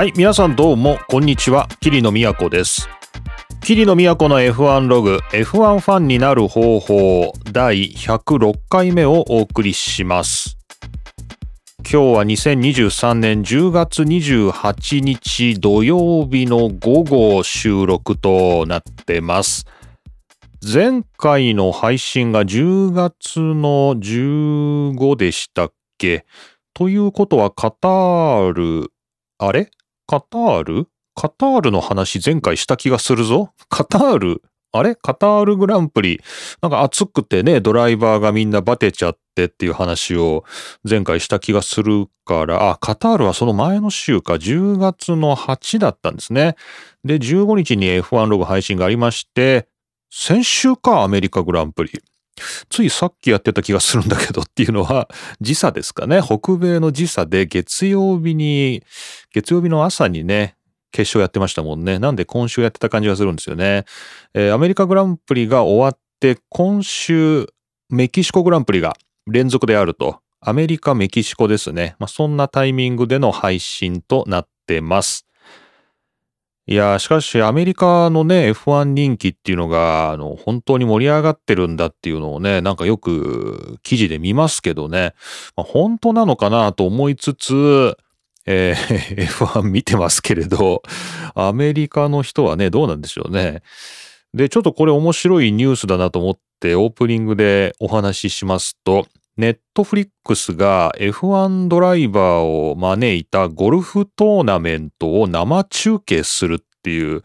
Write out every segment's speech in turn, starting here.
はい、皆さんどうも、こんにちは。桐野都です。桐野都の F1 ログ、F1 ファンになる方法、第106回目をお送りします。今日は2023年10月28日土曜日の午後収録となってます。前回の配信が10月の15でしたっけ？ということはカタール、あれ？カタール？カタールの話前回した気がするぞ。カタール、あれ？カタールグランプリ？なんか暑くてね、ドライバーがみんなバテちゃってっていう話を前回した気がするから、あ、カタールはその前の週か、10月の8だったんですね。で、15日に F1 ログ配信がありまして、先週か、アメリカグランプリ。ついさっきやってた気がするんだけどっていうのは時差ですかね。北米の時差で月曜日に、月曜日の朝にね、決勝やってましたもんね。なんで今週やってた感じがするんですよね。えーアメリカグランプリが終わって、今週メキシコグランプリが連続であると。アメリカ、メキシコですね。まあ、そんなタイミングでの配信となってます。いや、しかしアメリカのね、F1 人気っていうのが、あの、本当に盛り上がってるんだっていうのをね、なんかよく記事で見ますけどね、まあ、本当なのかなと思いつつ、えー F1 見てますけれど、アメリカの人はね、どうなんでしょうね。で、ちょっとこれ面白いニュースだなと思ってオープニングでお話ししますと、ネットフリックスが F1 ドライバーを招いたゴルフトーナメントを生中継するっていう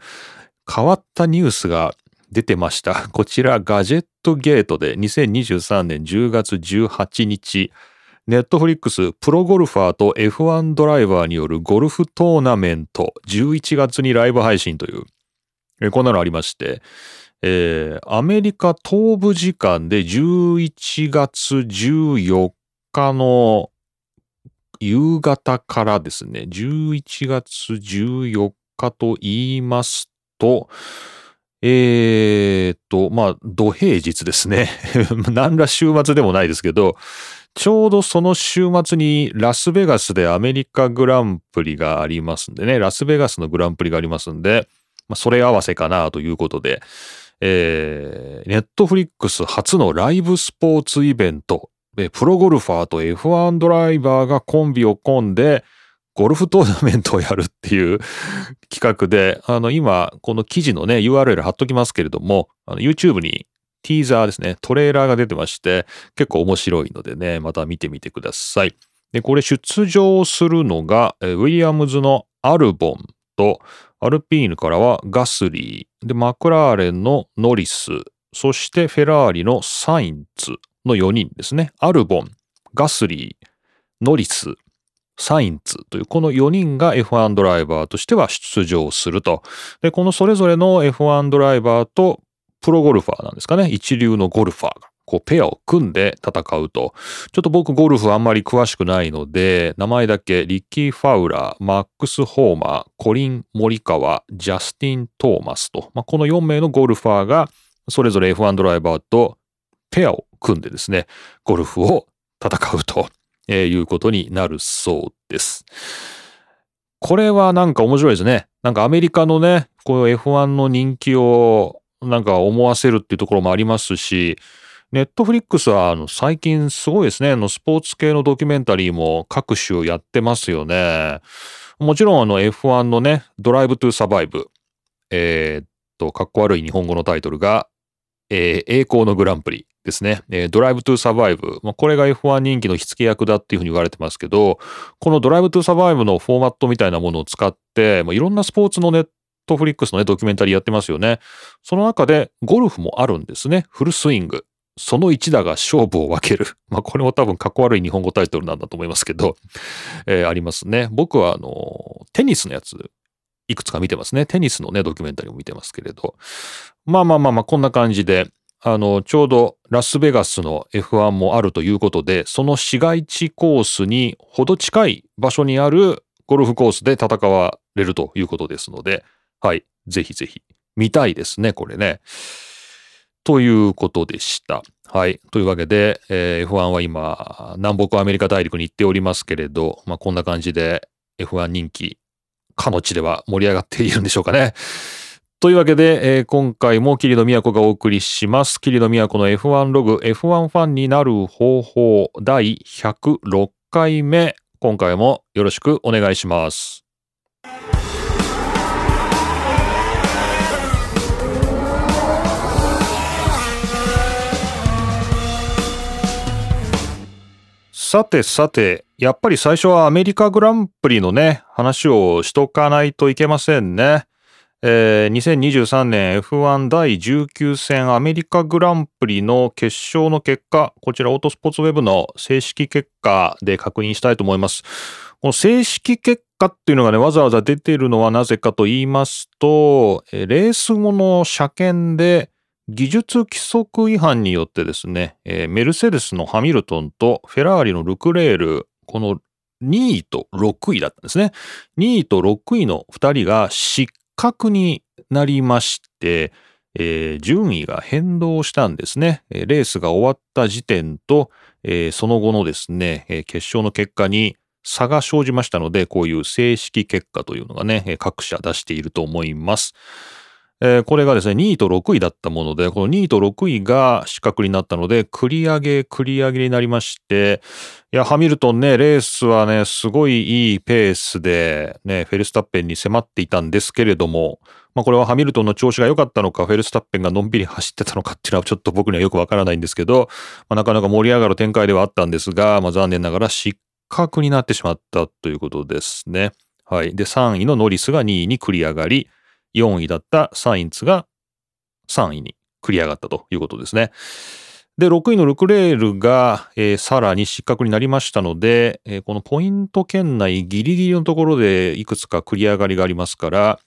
変わったニュースが出てました。こちらガジェットゲートで2023年10月18日、ネットフリックスプロゴルファーと F1 ドライバーによるゴルフトーナメント11月にライブ配信という、こんなのありまして、えーアメリカ東部時間で11月14日の夕方からですね、11月14日と言いますと、えーっと、まあ、土平日ですね。何ら週末でもないですけど、ちょうどその週末にラスベガスでアメリカグランプリがありますんでね、ラスベガスのグランプリがありますんで、まあ、それ合わせかなということで、えー、ネットフリックス初のライブスポーツイベント、えプロゴルファーと F1 ドライバーがコンビを組んで、ゴルフトーナメントをやるっていう 企画で、あの、今、この記事のね、URL 貼っときますけれども、YouTube にティーザーですね、トレーラーが出てまして、結構面白いのでね、また見てみてください。で、これ出場するのが、ウィリアムズのアルボンと、アルピーヌからはガスリー、で、マクラーレンのノリス、そしてフェラーリのサインツの4人ですね。アルボン、ガスリー、ノリス、サインツというこの4人が F1 ドライバーとしては出場すると。で、このそれぞれの F1 ドライバーとプロゴルファーなんですかね。一流のゴルファーが。こう、ペアを組んで戦うと。ちょっと僕ゴルフあんまり詳しくないので、名前だけリッキー・ファウラー、マックス・ホーマー、コリン・モリカワ、ジャスティン・トーマスと、まあ、この4名のゴルファーが、それぞれ F1 ドライバーとペアを組んでですね、ゴルフを戦うとえいうことになるそうです。これはなんか面白いですね。なんかアメリカのね、こういう F1 の人気をなんか思わせるっていうところもありますし、ネットフリックスはあの最近すごいですね。あのスポーツ系のドキュメンタリーも各種やってますよね。もちろんあの F1 のね、ドライブトゥサバイブ。えーっと、かっこ悪い日本語のタイトルが、えー栄光のグランプリですね。えードライブトゥサバイブ。まあ、これが F1 人気の火付け役だっていうふうに言われてますけど、このドライブトゥサバイブのフォーマットみたいなものを使って、まあ、いろんなスポーツのネットフリックスのね、ドキュメンタリーやってますよね。その中でゴルフもあるんですね。フルスイング。その一打が勝負を分ける。まあ、これも多分かっこ悪い日本語タイトルなんだと思いますけど、えーありますね。僕はあの、テニスのやつ、いくつか見てますね。テニスのね、ドキュメンタリーも見てますけれど。まあまあまあまあ、こんな感じで、あの、ちょうどラスベガスの F1 もあるということで、その市街地コースにほど近い場所にあるゴルフコースで戦われるということですので、はい、ぜひぜひ見たいですね、これね。ということでした。はい。というわけで、えー F1 は今、南北アメリカ大陸に行っておりますけれど、まあ、こんな感じで F1 人気かの地では盛り上がっているんでしょうかね。というわけで、えー、今回も桐野都がお送りします。桐野都の F1 ログ F1 ファンになる方法第106回目。今回もよろしくお願いします。さてさて、やっぱり最初はアメリカグランプリのね、話をしとかないといけませんね。えー、2023年 F1 第19戦アメリカグランプリの決勝の結果、こちらオートスポーツウェブの正式結果で確認したいと思います。この正式結果っていうのがね、わざわざ出てるのはなぜかと言いますと、レース後の車検で技術規則違反によってですね、えー、メルセデスのハミルトンとフェラーリのルクレール、この2位と6位だったんですね。2位と6位の2人が失格になりまして、えー、順位が変動したんですね。レースが終わった時点と、えー、その後のですね、決勝の結果に差が生じましたので、こういう正式結果というのがね、各社出していると思います。えー、これがですね、2位と6位だったもので、この2位と6位が失格になったので、繰り上げ、繰り上げになりまして、いや、ハミルトンね、レースはね、すごいいいペースで、ね、フェルスタッペンに迫っていたんですけれども、まあこれはハミルトンの調子が良かったのか、フェルスタッペンがのんびり走ってたのかっていうのはちょっと僕にはよくわからないんですけど、まあ、なかなか盛り上がる展開ではあったんですが、まあ残念ながら失格になってしまったということですね。はい。で、3位のノリスが2位に繰り上がり、4位だったサインツが3位に繰り上がったということですね。で、6位のルクレールが、えー、さらに失格になりましたので、えー、このポイント圏内ギリギリのところでいくつか繰り上がりがありますから、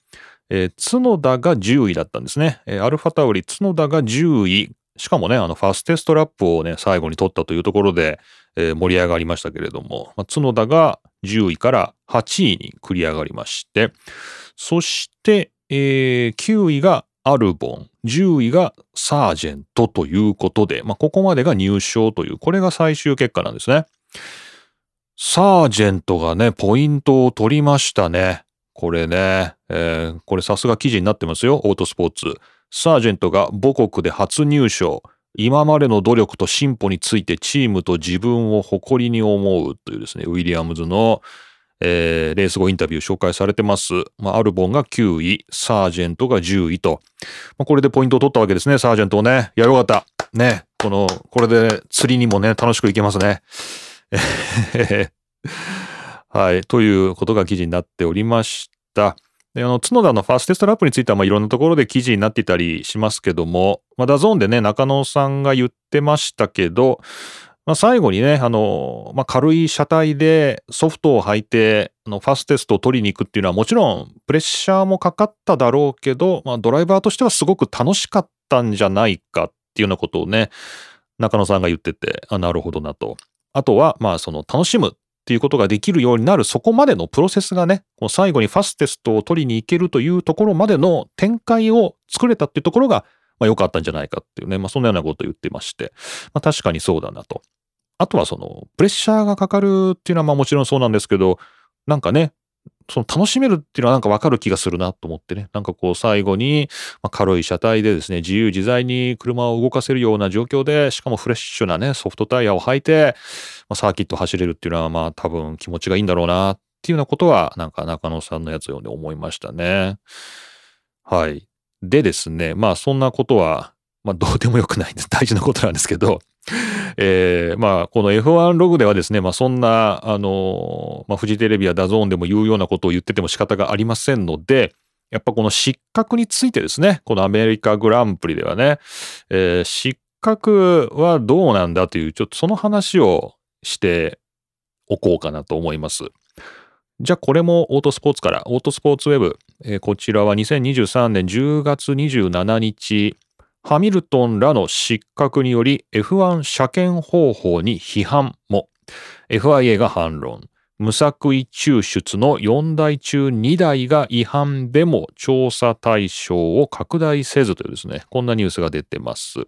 えー、角田が10位だったんですね。えー、アルファタウリ角田が10位。しかもね、あの、ファステストラップをね、最後に取ったというところで、えー、盛り上がりましたけれども、まあ、角田が10位から8位に繰り上がりまして、そして、えー、9位がアルボン、10位がサージェントということで、まあ、ここまでが入賞という、これが最終結果なんですね。サージェントがね、ポイントを取りましたね。これね、えー、これさすが記事になってますよ、オートスポーツ。サージェントが母国で初入賞。今までの努力と進歩についてチームと自分を誇りに思うというですね、ウィリアムズのえー、レース後インタビュー紹介されてます。まあ、アルボンが9位、サージェントが10位と。まあ、これでポイントを取ったわけですね、サージェントをね。いや、よかった。ね。この、これで釣りにもね、楽しくいけますね。はい。ということが記事になっておりました。で、あの、角田のファーストテストラップについては、まあ、いろんなところで記事になっていたりしますけども、まあ、 DAZN でね、中野さんが言ってましたけど、まあ、最後にね、あの、まあ、軽い車体でソフトを履いて、あの、ファステストを取りに行くっていうのはもちろんプレッシャーもかかっただろうけど、まあ、ドライバーとしてはすごく楽しかったんじゃないかっていうようなことをね、中野さんが言ってて、あ、なるほどなと。あとは、まあ、その楽しむっていうことができるようになるそこまでのプロセスがね、この最後にファステストを取りに行けるというところまでの展開を作れたっていうところが、まあ良かったんじゃないかっていうね、まあそんなようなことを言ってまして、まあ確かにそうだなと。あとはその、プレッシャーがかかるっていうのはまあもちろんそうなんですけど、なんかね、その楽しめるっていうのはなんかわかる気がするなと思ってね。なんかこう最後に、ま軽い車体でですね、自由自在に車を動かせるような状況で、しかもフレッシュなね、ソフトタイヤを履いて、まあ、サーキット走れるっていうのはまあ多分気持ちがいいんだろうなっていうようなことは、なんか中野さんのやつを読んで思いましたね。はい。でですね、まあそんなことは、まあどうでもよくないんです。大事なことなんですけど、えー、まあ、この F1 ログではですね、まあ、そんな、あの、まあ、フジテレビや DAZN でも言うようなことを言ってても仕方がありませんので、やっぱこの失格についてですね、このアメリカグランプリではね、えー、失格はどうなんだという、ちょっとその話をしておこうかなと思います。じゃあこれもオートスポーツから、オートスポーツウェブ、えー、こちらは2023年10月27日、ハミルトンらの失格により F1 車検方法に批判も。FIA が反論。無作為抽出の4台中2台が違反でも調査対象を拡大せずというですね、こんなニュースが出てます。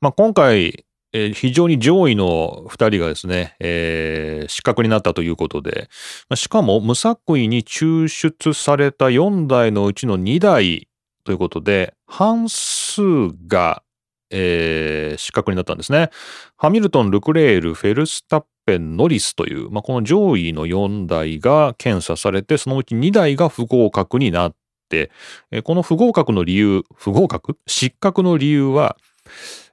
まあ、今回え、非常に上位の2人がですね、えー、失格になったということで、しかも無作為に抽出された4台のうちの2台ということで、半数が、えー、失格になったんですね。ハミルトン、ルクレール、フェルスタッペン、ノリスという、まあ、この上位の4台が検査されて、そのうち2台が不合格になってえ、この不合格の理由、不合格？失格の理由は、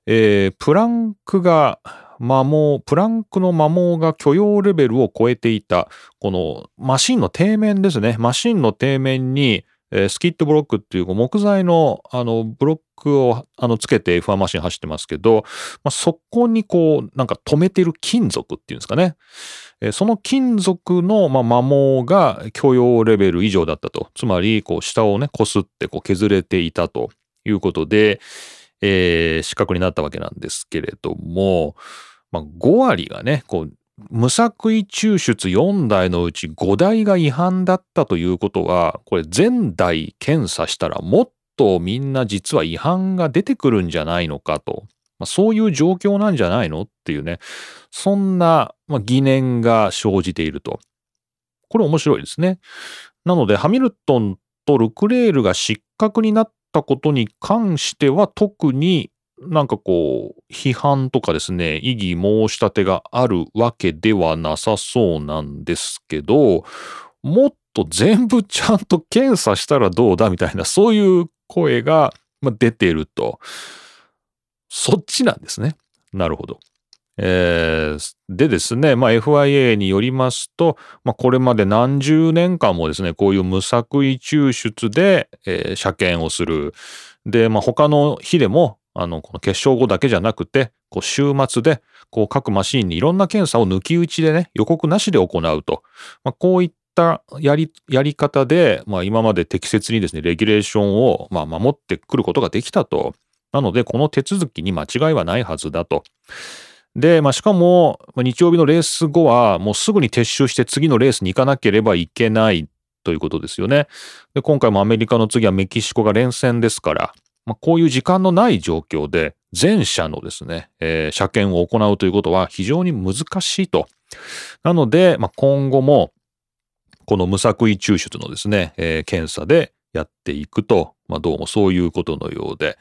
えー、プランクが摩耗、プランクの摩耗が許容レベルを超えていた、このマシンの底面ですね。マシンの底面に、スキットブロックっていう木材のあのブロックをあのつけて F1 マシン走ってますけど、まあ、そこにこうなんか止めてる金属っていうんですかね。えー、その金属の、まあ、摩耗が許容レベル以上だったと。つまり、こう下をね、こすってこう削れていたということで、えー、失格になったわけなんですけれども、まあ、5割がね、こう、無作為抽出4台のうち5台が違反だったということは、これ全台検査したらもっとみんな実は違反が出てくるんじゃないのかと。まあ、そういう状況なんじゃないのっていうね、そんな、ま疑念が生じていると。これ面白いですね。なので、ハミルトンとルクレールが失格になったことに関しては特になんかこう批判とかですね異議申し立てがあるわけではなさそうなんですけどもっと全部ちゃんと検査したらどうだみたいなそういう声が出てるとそっちなんですねなるほど。えー、でですね、まあ、FIA によりますと、まあ、これまで何十年間もですね、こういう無作為抽出で、えー、車検をする。で、まあ、他の日でも、あの、この決勝後だけじゃなくて、こう週末で、こう各マシンにいろんな検査を抜き打ちでね、予告なしで行うと。まあ、こういったやり、やり方で、まあ、今まで適切にですね、レギュレーションを、まあ、守ってくることができたと。なので、この手続きに間違いはないはずだと。で、まあ、しかも、日曜日のレース後は、もうすぐに撤収して次のレースに行かなければいけないということですよね。で、今回もアメリカの次はメキシコが連戦ですから、まあ、こういう時間のない状況で、全社のですね、えー、車検を行うということは非常に難しいと。なので、まあ、今後も、この無作為抽出のですね、えー、検査でやっていくと、まあ、どうもそういうことのようで、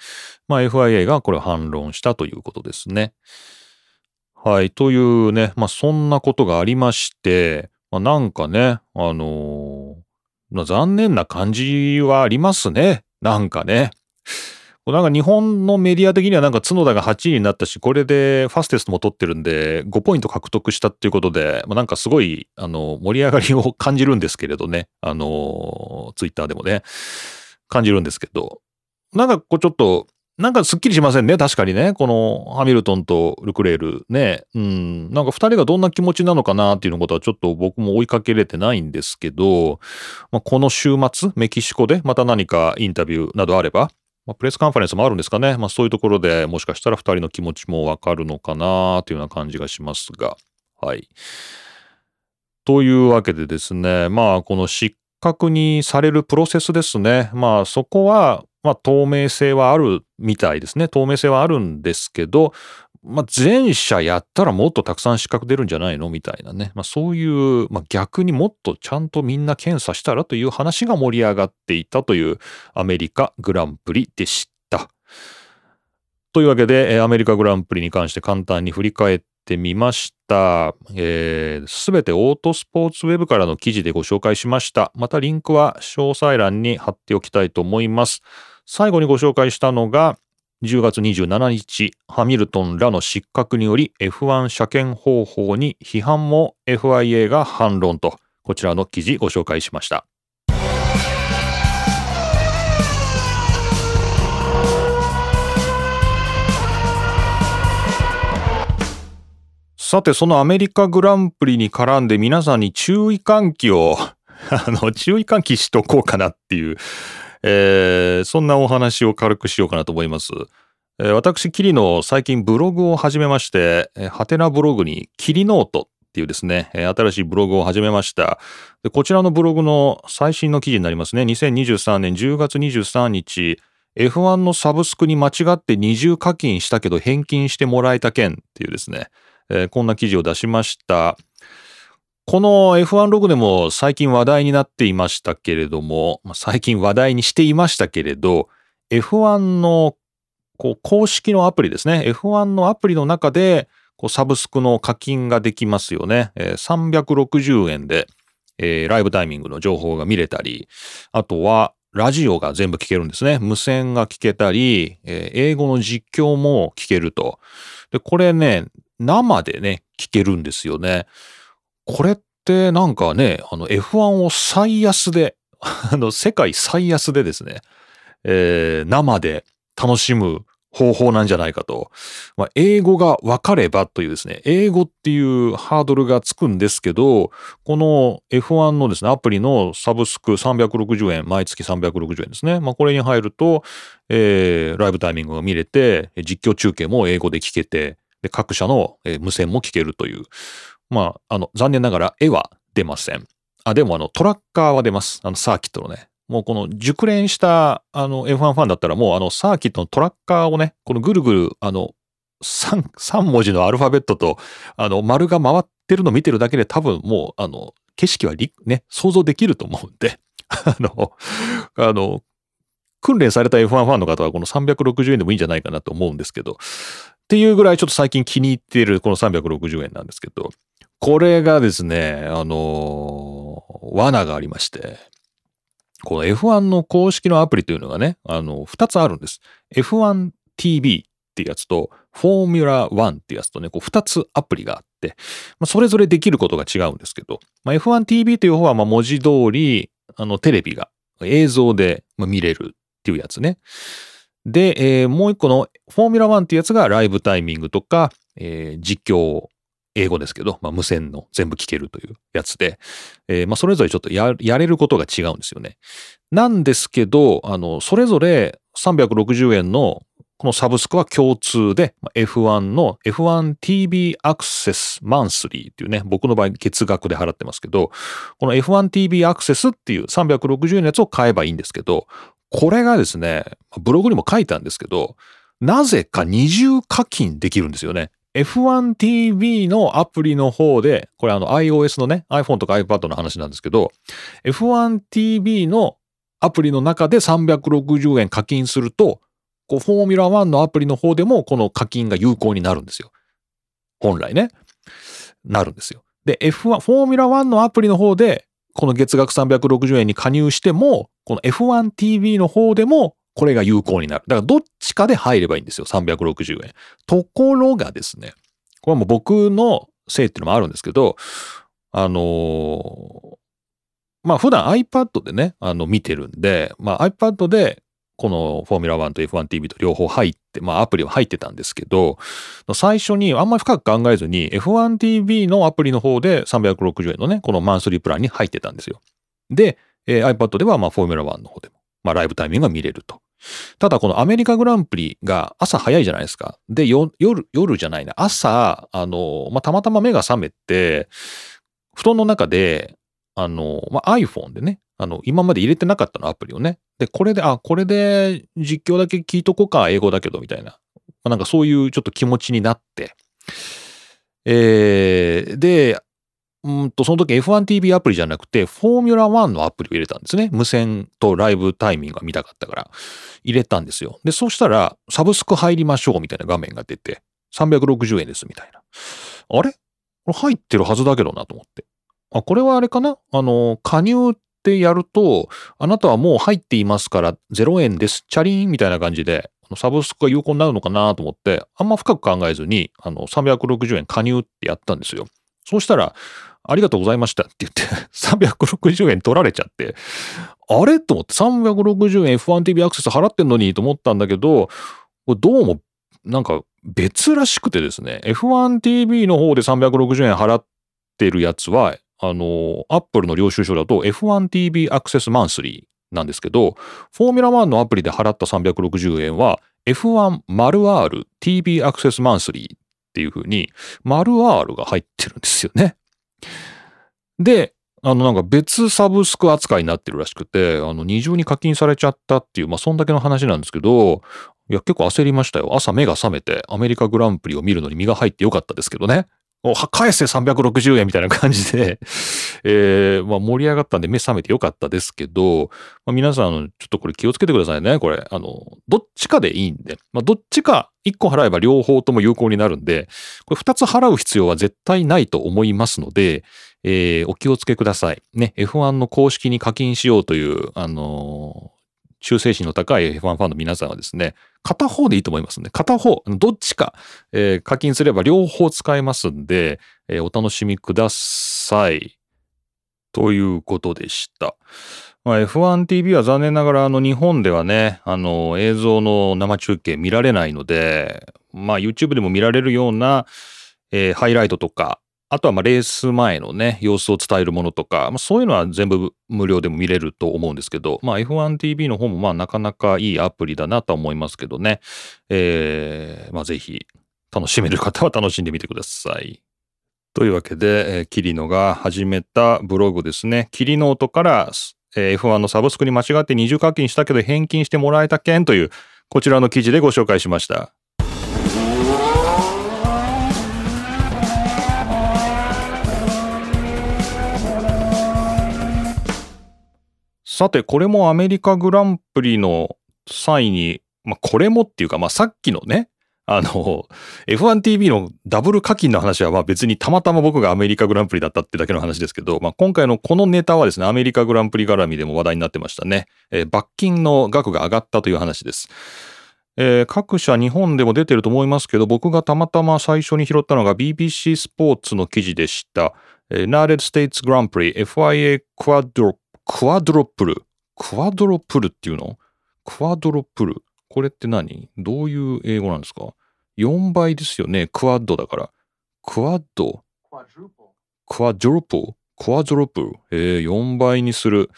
まあ、FIA がこれを反論したということですね。はい。というね、まあ、そんなことがありまして、まあ、なんかね、あのー、まあ、残念な感じはありますね。なんかね。なんか日本のメディア的にはなんか角田が8位になったし、これでファステストも取ってるんで、5ポイント獲得したっていうことで、まあ、なんかすごい、あの、盛り上がりを感じるんですけれどね。あの、ツイッターでもね、感じるんですけど、なんかこうちょっと、なんかすっきりしませんね。確かにね。このハミルトンとルクレールね。うん。なんか二人がどんな気持ちなのかなっていうことはちょっと僕も追いかけれてないんですけど、まあ、この週末、メキシコでまた何かインタビューなどあれば、まあ、プレスカンファレンスもあるんですかね。まあそういうところでもしかしたら2人の気持ちもわかるのかなというような感じがしますが。はい。というわけでですね。まあこの失格にされるプロセスですね。まあそこはまあ、透明性はあるみたいですね。透明性はあるんですけど、まあ、前者やったらもっとたくさん資格出るんじゃないの？みたいなね。まあ、そういう、まあ、逆にもっとちゃんとみんな検査したらという話が盛り上がっていたというアメリカグランプリでした。というわけで、アメリカグランプリに関して簡単に振り返ってみました。す、えー、べ、てオートスポーツウェブからの記事でご紹介しました。またリンクは詳細欄に貼っておきたいと思います。最後にご紹介したのが、10月27日、ハミルトンらの失格により F1 車検方法に批判も FIA が反論と、こちらの記事ご紹介しました。さて、そのアメリカグランプリに絡んで皆さんに注意喚起を あの、注意喚起しとこうかなっていうえー、そんなお話を軽くしようかなと思います。え、私、キリの最近ブログを始めまして、ハテナブログにキリノートっていうですね、新しいブログを始めましたで。こちらのブログの最新の記事になりますね。2023年10月23日、F1 のサブスクに間違って二重課金したけど返金してもらえた件っていうですね、えー、こんな記事を出しました。この F1 ログでも最近話題になっていましたけれども、最近話題にしていましたけれど、F1 のこう公式のアプリですね。F1 のアプリの中でこうサブスクの課金ができますよね。えー、360円で、えー、ライブタイミングの情報が見れたり、あとはラジオが全部聞けるんですね。無線が聞けたり、えー、英語の実況も聞けると。で、これね、生でね、聞けるんですよね。これってなんかね、あの F1 を最安で、あの世界最安でですね、えー、生で楽しむ方法なんじゃないかと。まあ、英語が分かればというですね、英語っていうハードルがつくんですけど、この F1 のですね、アプリのサブスク360円、毎月360円ですね。まあ、これに入ると、えー、ライブタイミングが見れて、実況中継も英語で聞けて、で各社の無線も聞けるという。まあ、あの、残念ながら絵は出ません。あ、でもあの、トラッカーは出ます。あの、サーキットのね。もうこの熟練したあの F1 ファンだったらもうあのサーキットのトラッカーをね、このぐるぐるあの 3, 3文字のアルファベットとあの丸が回ってるのを見てるだけで多分もうあの景色はね、想像できると思うんで、あの、あの、訓練された F1 ファンの方はこの360円でもいいんじゃないかなと思うんですけど、っていうぐらいちょっと最近気に入っているこの360円なんですけど、これがですね、あの、罠がありまして、この F1 の公式のアプリというのがね、あの、2つあるんです。F1TV っていうやつと、フォーミュラ1っていうやつとね、こう2つアプリがあって、まあ、それぞれできることが違うんですけど、まあ、F1TV という方は、ま、文字通り、あの、テレビが映像で見れるっていうやつね。で、えー、もう一個のフォーミュラ1っていうやつがライブタイミングとか、えー、実況英語ですけど、まあ、無線の全部聞けるというやつで、えー、まあ、それぞれちょっとやれることが違うんですよね。なんですけど、あの、それぞれ360円のこのサブスクは共通で、F1 の F1TV アクセスマンスリーっていうね、僕の場合月額で払ってますけど、この F1TV アクセスっていう360円のやつを買えばいいんですけど、これがですね、ブログにも書いたんですけど、なぜか二重課金できるんですよね。F1TV のアプリの方で、これあの iOS のね、iPhone とか iPad の話なんですけど、F1TV のアプリの中で360円課金すると、こう、フォーミュラ1のアプリの方でもこの課金が有効になるんですよ。本来ね。なるんですよ。で、F1、フォーミュラ1のアプリの方で、この月額360円に加入しても、この F1TV の方でもこれが有効になる。だからどっちかで入ればいいんですよ。360円。ところがですね、これはもう僕のせいっていうのもあるんですけど、あのー、まあ普段 iPad でね、あの見てるんで、まあ iPad でこのフォーミュラ1と F1TV と両方入って、まあアプリは入ってたんですけど、最初にあんまり深く考えずに F1TV のアプリの方で360円のね、このマンスリープランに入ってたんですよ。で、えー、iPad ではまあフォーミュラ1の方でもまあ、ライブタイミングが見れると。ただ、このアメリカグランプリが朝早いじゃないですか。で、夜、夜じゃないな。朝、あの、まあ、たまたま目が覚めて、布団の中で、あの、まあ、iPhone でね、あの、今まで入れてなかったの、アプリをね。で、これで、あ、これで実況だけ聞いとこうか、英語だけど、みたいな。まあ、なんかそういうちょっと気持ちになって、えー、で、うんと、その時 F1TV アプリじゃなくて、フォーミュラ1のアプリを入れたんですね。無線とライブタイミングが見たかったから、入れたんですよ。で、そうしたら、サブスク入りましょうみたいな画面が出て、360円ですみたいな。あれ？これ入ってるはずだけどなと思って。あ、これはあれかな？あの、加入ってやると、あなたはもう入っていますから0円です。チャリーンみたいな感じで、サブスクが有効になるのかなと思って、あんま深く考えずに、あの、360円加入ってやったんですよ。そうしたら、ありがとうございましたって言って 360円取られちゃって、あれ？と思って、360円 F1TV アクセス払ってんのにと思ったんだけど、どうも、なんか別らしくてですね、F1TV の方で360円払ってるやつは、あの、Apple の領収書だと F1TV アクセスマンスリーなんですけど、フォーミュラ1のアプリで払った360円は F1-R TV アクセスマンスリーっていう風に、丸 R が入ってるんですよね。で、あのなんか別サブスク扱いになってるらしくて、あの二重に課金されちゃったっていう、まあそんだけの話なんですけど、いや結構焦りましたよ。朝目が覚めてアメリカグランプリを見るのに身が入ってよかったですけどね。返せ360円みたいな感じで えー、まあ盛り上がったんで目覚めてよかったですけど、まあ、皆さん、ちょっとこれ気をつけてくださいね。これ、あの、どっちかでいいんで、まあどっちか1個払えば両方とも有効になるんで、これ2つ払う必要は絶対ないと思いますので、えー、お気をつけください。ね、F1 の公式に課金しようという、あの忠誠心の高い F1 ファンの皆さんはですね、片方でいいと思いますね。片方、どっちか、えー、課金すれば両方使えますんで、えー、お楽しみください。ということでした。まあ、F1TV は残念ながらあの日本ではね、あの映像の生中継見られないので、まあ YouTube でも見られるような、えー、ハイライトとか、あとはまレース前のね、様子を伝えるものとか、まあ、そういうのは全部無料でも見れると思うんですけど、まあ、F1TV の方もまあなかなかいいアプリだなと思いますけどね、えー、まあぜひ楽しめる方は楽しんでみてください。というわけで、えー、キリノが始めたブログですね。キリノートから、えー、F1 のサブスクに間違って二重課金したけど返金してもらえた件という、こちらの記事でご紹介しました。さて、これもアメリカグランプリの際に、まあ、これもっていうか、まあ、さっきのね、あの、F1TV のダブル課金の話は、まあ別にたまたま僕がアメリカグランプリだったってだけの話ですけど、まあ今回のこのネタはですね、アメリカグランプリ絡みでも話題になってましたね。えー、罰金の額が上がったという話です。えー、各社日本でも出てると思いますけど、僕がたまたま最初に拾ったのが BBC スポーツの記事でした。えー、ナーレッドスクワドロ quadruple。 quadruple っていうの？ quadruple。これって何？どういう英語なんですか ?4 倍ですよね。 quad だから。 quad。quadruple？quadruple？えー、4倍にする。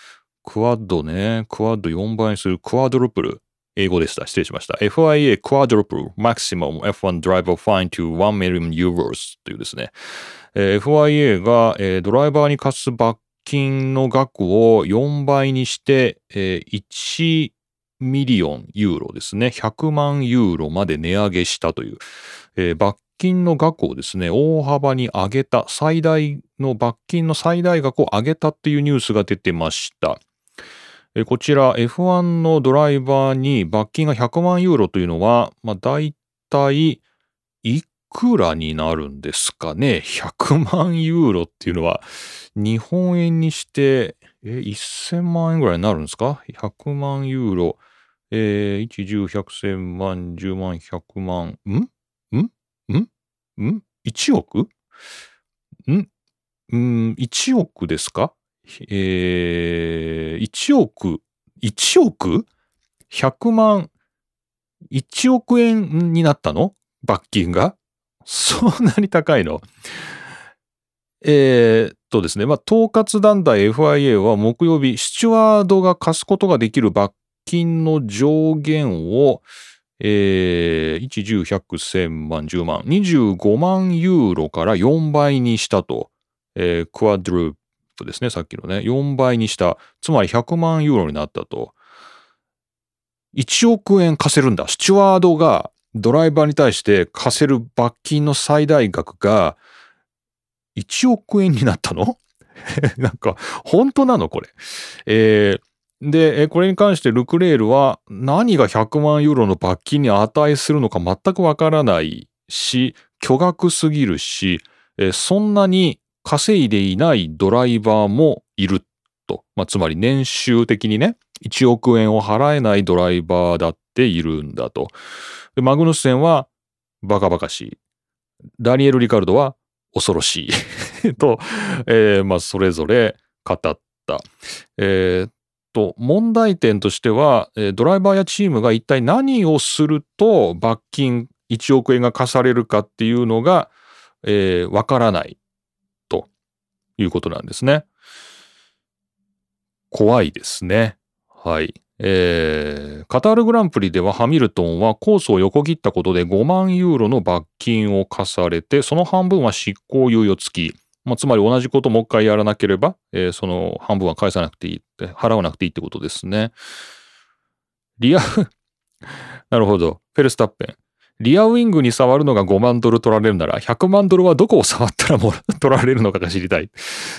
quad ね。 quad 4倍にする。 quadruple。英語でした。失礼しました。FIA Quadruple Maximum F1 Driver Fine to 1 million euros というですね。えー、FIA が、えー、ドライバーに課す罰金の額を4倍にして、えー、1ミリオンユーロですね。100万ユーロまで値上げしたという、えー、罰金の額をですね、大幅に上げた、最大の罰金の最大額を上げたっていうニュースが出てました。えー、こちら F1 のドライバーに罰金が100万ユーロというのは、まあ大体くらになるんですかね？100万ユーロっていうのは、日本円にして、え、1000万円ぐらいになるんですか ?100 万ユーロ。えー、1、10、100、1000万、10万、100万。ん？ん？ん？ん ?1 億？ん？うん、1億ですか？えー、1億、1億 ?100 万、1億円になったの？罰金が？そんなに高いの？えー、っとですね、まあ、統括団体 FIA は木曜日、スチュワードが貸すことができる罰金の上限を、えー、1、10、100、1000万、10万、25万ユーロから4倍にしたと。えー、クワドループですね、さっきのね。4倍にした。つまり100万ユーロになったと。1億円貸せるんだ。スチュワードがドライバーに対して課せる罰金の最大額が1億円になったの？なんか、本当なのこれ。えー、で、これに関してルクレールは何が100万ユーロの罰金に値するのか全くわからないし、巨額すぎるしえ、そんなに稼いでいないドライバーもいると。まあ、つまり年収的にね、1億円を払えないドライバーだっているんだと。マグヌッセンはバカバカしい。ダニエル・リカルドは恐ろしい と、えー、まあ、それぞれ語った。えー、と、問題点としては、ドライバーやチームが一体何をすると罰金1億円が課されるかっていうのが、えー、わからないということなんですね。怖いですね。はい。えー、カタールグランプリではハミルトンはコースを横切ったことで5万ユーロの罰金を課されて、その半分は執行猶予付き。まあ、つまり同じこともう一回やらなければ、えー、その半分は返さなくていいって、払わなくていいってことですね。リア なるほど。フェルスタッペン。リアウィングに触るのが5万ドル取られるなら、100万ドルはどこを触ったらも 取られるのかが知りたい。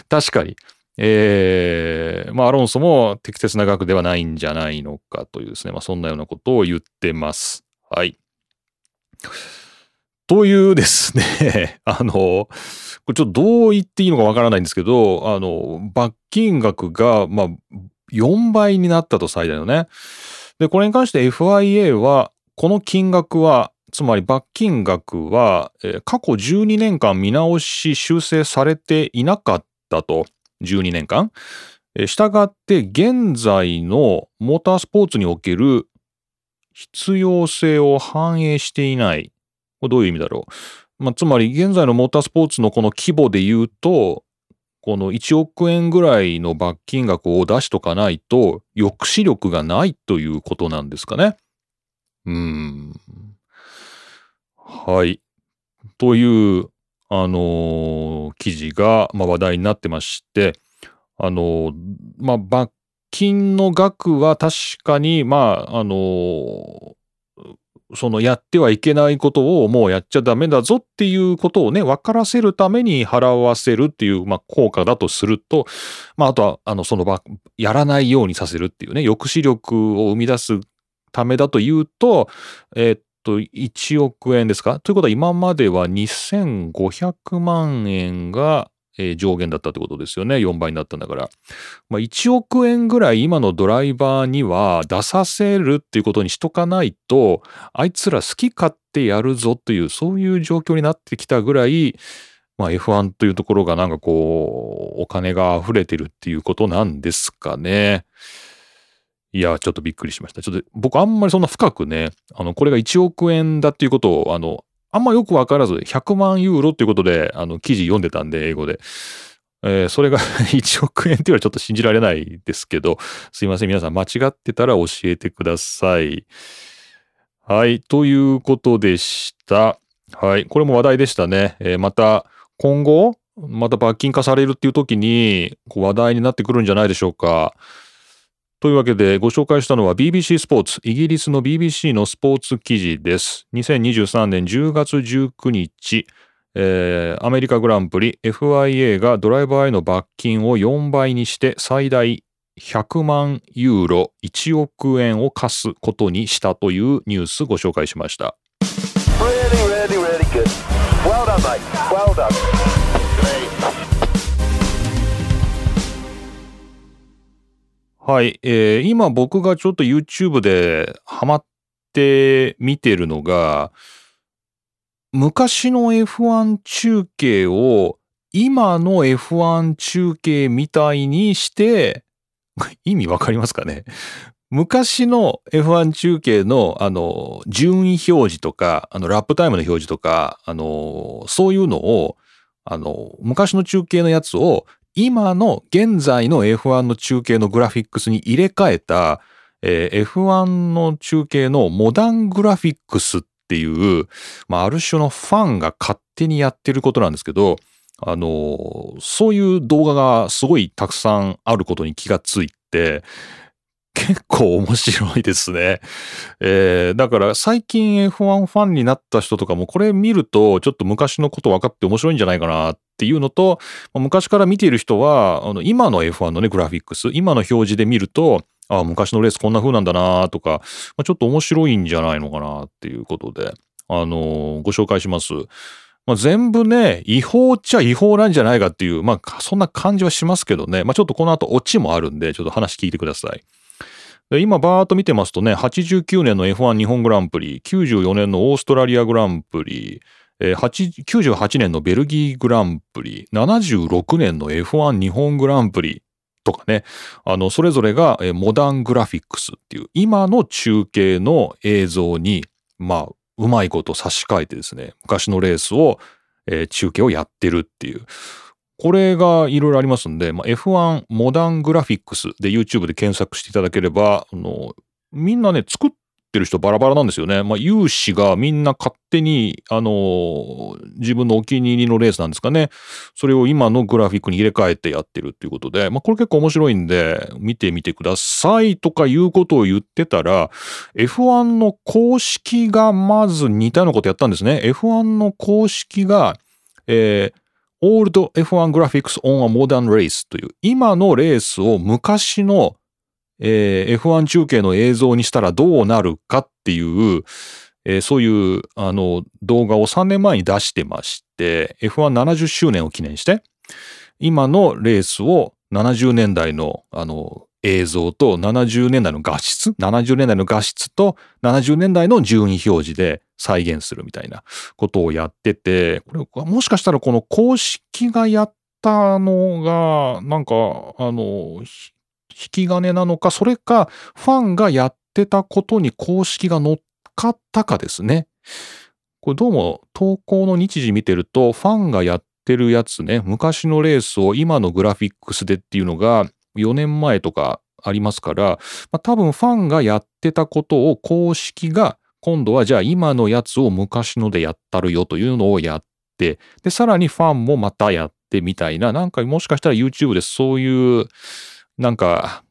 確かに。えー、まあ、アロンソも適切な額ではないんじゃないのかというですね、まあ、そんなようなことを言ってます。はい。というですね、あの、これちょっとどう言っていいのかわからないんですけど、あの、罰金額が、まあ、4倍になったと最大のね。で、これに関して FIA は、この金額は、つまり罰金額は、過去12年間見直し修正されていなかったと。12年間。したがって現在のモータースポーツにおける必要性を反映していない。これどういう意味だろう。まあ、つまり現在のモータースポーツのこの規模で言うと、この1億円ぐらいの罰金額を出しとかないと抑止力がないということなんですかね。うーん。はい。という、あのー、記事が、まあ、話題になってまして、あのー、まあ、罰金の額は確かに、まあ、あのー、そのやってはいけないことをもうやっちゃダメだぞっていうことをね、分からせるために払わせるっていう、まあ、効果だとすると、まあ、あとは、あの、その場、やらないようにさせるっていうね、抑止力を生み出すためだというと、えー、っと、1億円ですか？ということは今までは2500万円がえ、上限だったってことですよね。4倍になったんだから。まあ、1億円ぐらい今のドライバーには出させるっていうことにしとかないと、あいつら好き勝手やるぞという、そういう状況になってきたぐらい、まあ、F1 というところがなんかこう、お金が溢れてるっていうことなんですかね。いや、ちょっとびっくりしました。ちょっと僕あんまりそんな深くね、あの、これが1億円だっていうことを、あの、あんまよくわからず、100万ユーロっていうことで、あの、記事読んでたんで、英語で。えー、それが 1億円っていうのはちょっと信じられないですけど、すいません。皆さん間違ってたら教えてください。はい。ということでした。はい。これも話題でしたね。えー、また、今後、また罰金化されるっていう時に、話題になってくるんじゃないでしょうか。というわけでご紹介したのは BBC スポーツ、イギリスの BBC のスポーツ記事です。2023年10月19日、えー、アメリカグランプリ FIA がドライバーへの罰金を4倍にして最大100万ユーロ1億円を課すことにしたというニュースご紹介しました。Really, really, really はい、えー、今僕がちょっと YouTube でハマって見てるのが、昔の F1 中継を今の F1 中継みたいにして、意味わかりますかね？昔の F1 中継の、あの、順位表示とか、あの、ラップタイムの表示とか、あの、そういうのを、あの、昔の中継のやつを今の現在の F1 の中継のグラフィックスに入れ替えた、えー、F1 の中継のモダングラフィックスっていう、まあ、ある種のファンが勝手にやってることなんですけど、あのー、そういう動画がすごいたくさんあることに気がついて、結構面白いですね。えー、だから最近 F1 ファンになった人とかもこれ見るとちょっと昔のこと分かって面白いんじゃないかなっていうのと、昔から見ている人は、あの今の F1 のね、グラフィックス、今の表示で見ると、ああ、昔のレースこんな風なんだなとか、まあ、ちょっと面白いんじゃないのかなっていうことで、あのー、ご紹介します。まあ、全部ね、違法っちゃ違法なんじゃないかっていう、まあ、そんな感じはしますけどね。まあ、ちょっとこの後オチもあるんで、ちょっと話聞いてください。今バーっと見てますとね、89年の F1 日本グランプリ、94年のオーストラリアグランプリ、えー、98年のベルギーグランプリ、76年の F1 日本グランプリとかね、あの、それぞれが、モダングラフィックスっていう、今の中継の映像に、まあ、うまいこと差し替えてですね、昔のレースを、えー、中継をやってるっていう。これがいろいろありますんで、まあ、F1 モダングラフィックスで YouTube で検索していただければ、あの、みんなね、作ってる人バラバラなんですよね。まあ、有志がみんな勝手に、あの自分のお気に入りのレースなんですかね。それを今のグラフィックに入れ替えてやってるっていうことで、まあ、これ結構面白いんで、見てみてくださいとかいうことを言ってたら、F1 の公式がまず似たようなことやったんですね。F1 の公式が、えー、Old F1 Graphics on a Modern Race という、今のレースを昔の、えー、F1 中継の映像にしたらどうなるかっていう、えー、そういうあの動画を3年前に出してまして、F170 周年を記念して、今のレースを70年代のあの映像と70年代の画質、70年代の画質と70年代の順位表示で再現するみたいなことをやってて、これもしかしたらこの公式がやったのが、なんか、あの、引き金なのか、それかファンがやってたことに公式が乗っかったかですね。これどうも投稿の日時見てると、ファンがやってるやつね、昔のレースを今のグラフィックスでっていうのが、4年前とかありますから、まあ、多分ファンがやってたことを公式が今度はじゃあ今のやつを昔のでやったるよというのをやって、で、さらにファンもまたやってみたいな、なんかもしかしたら YouTube でそういう、なんか、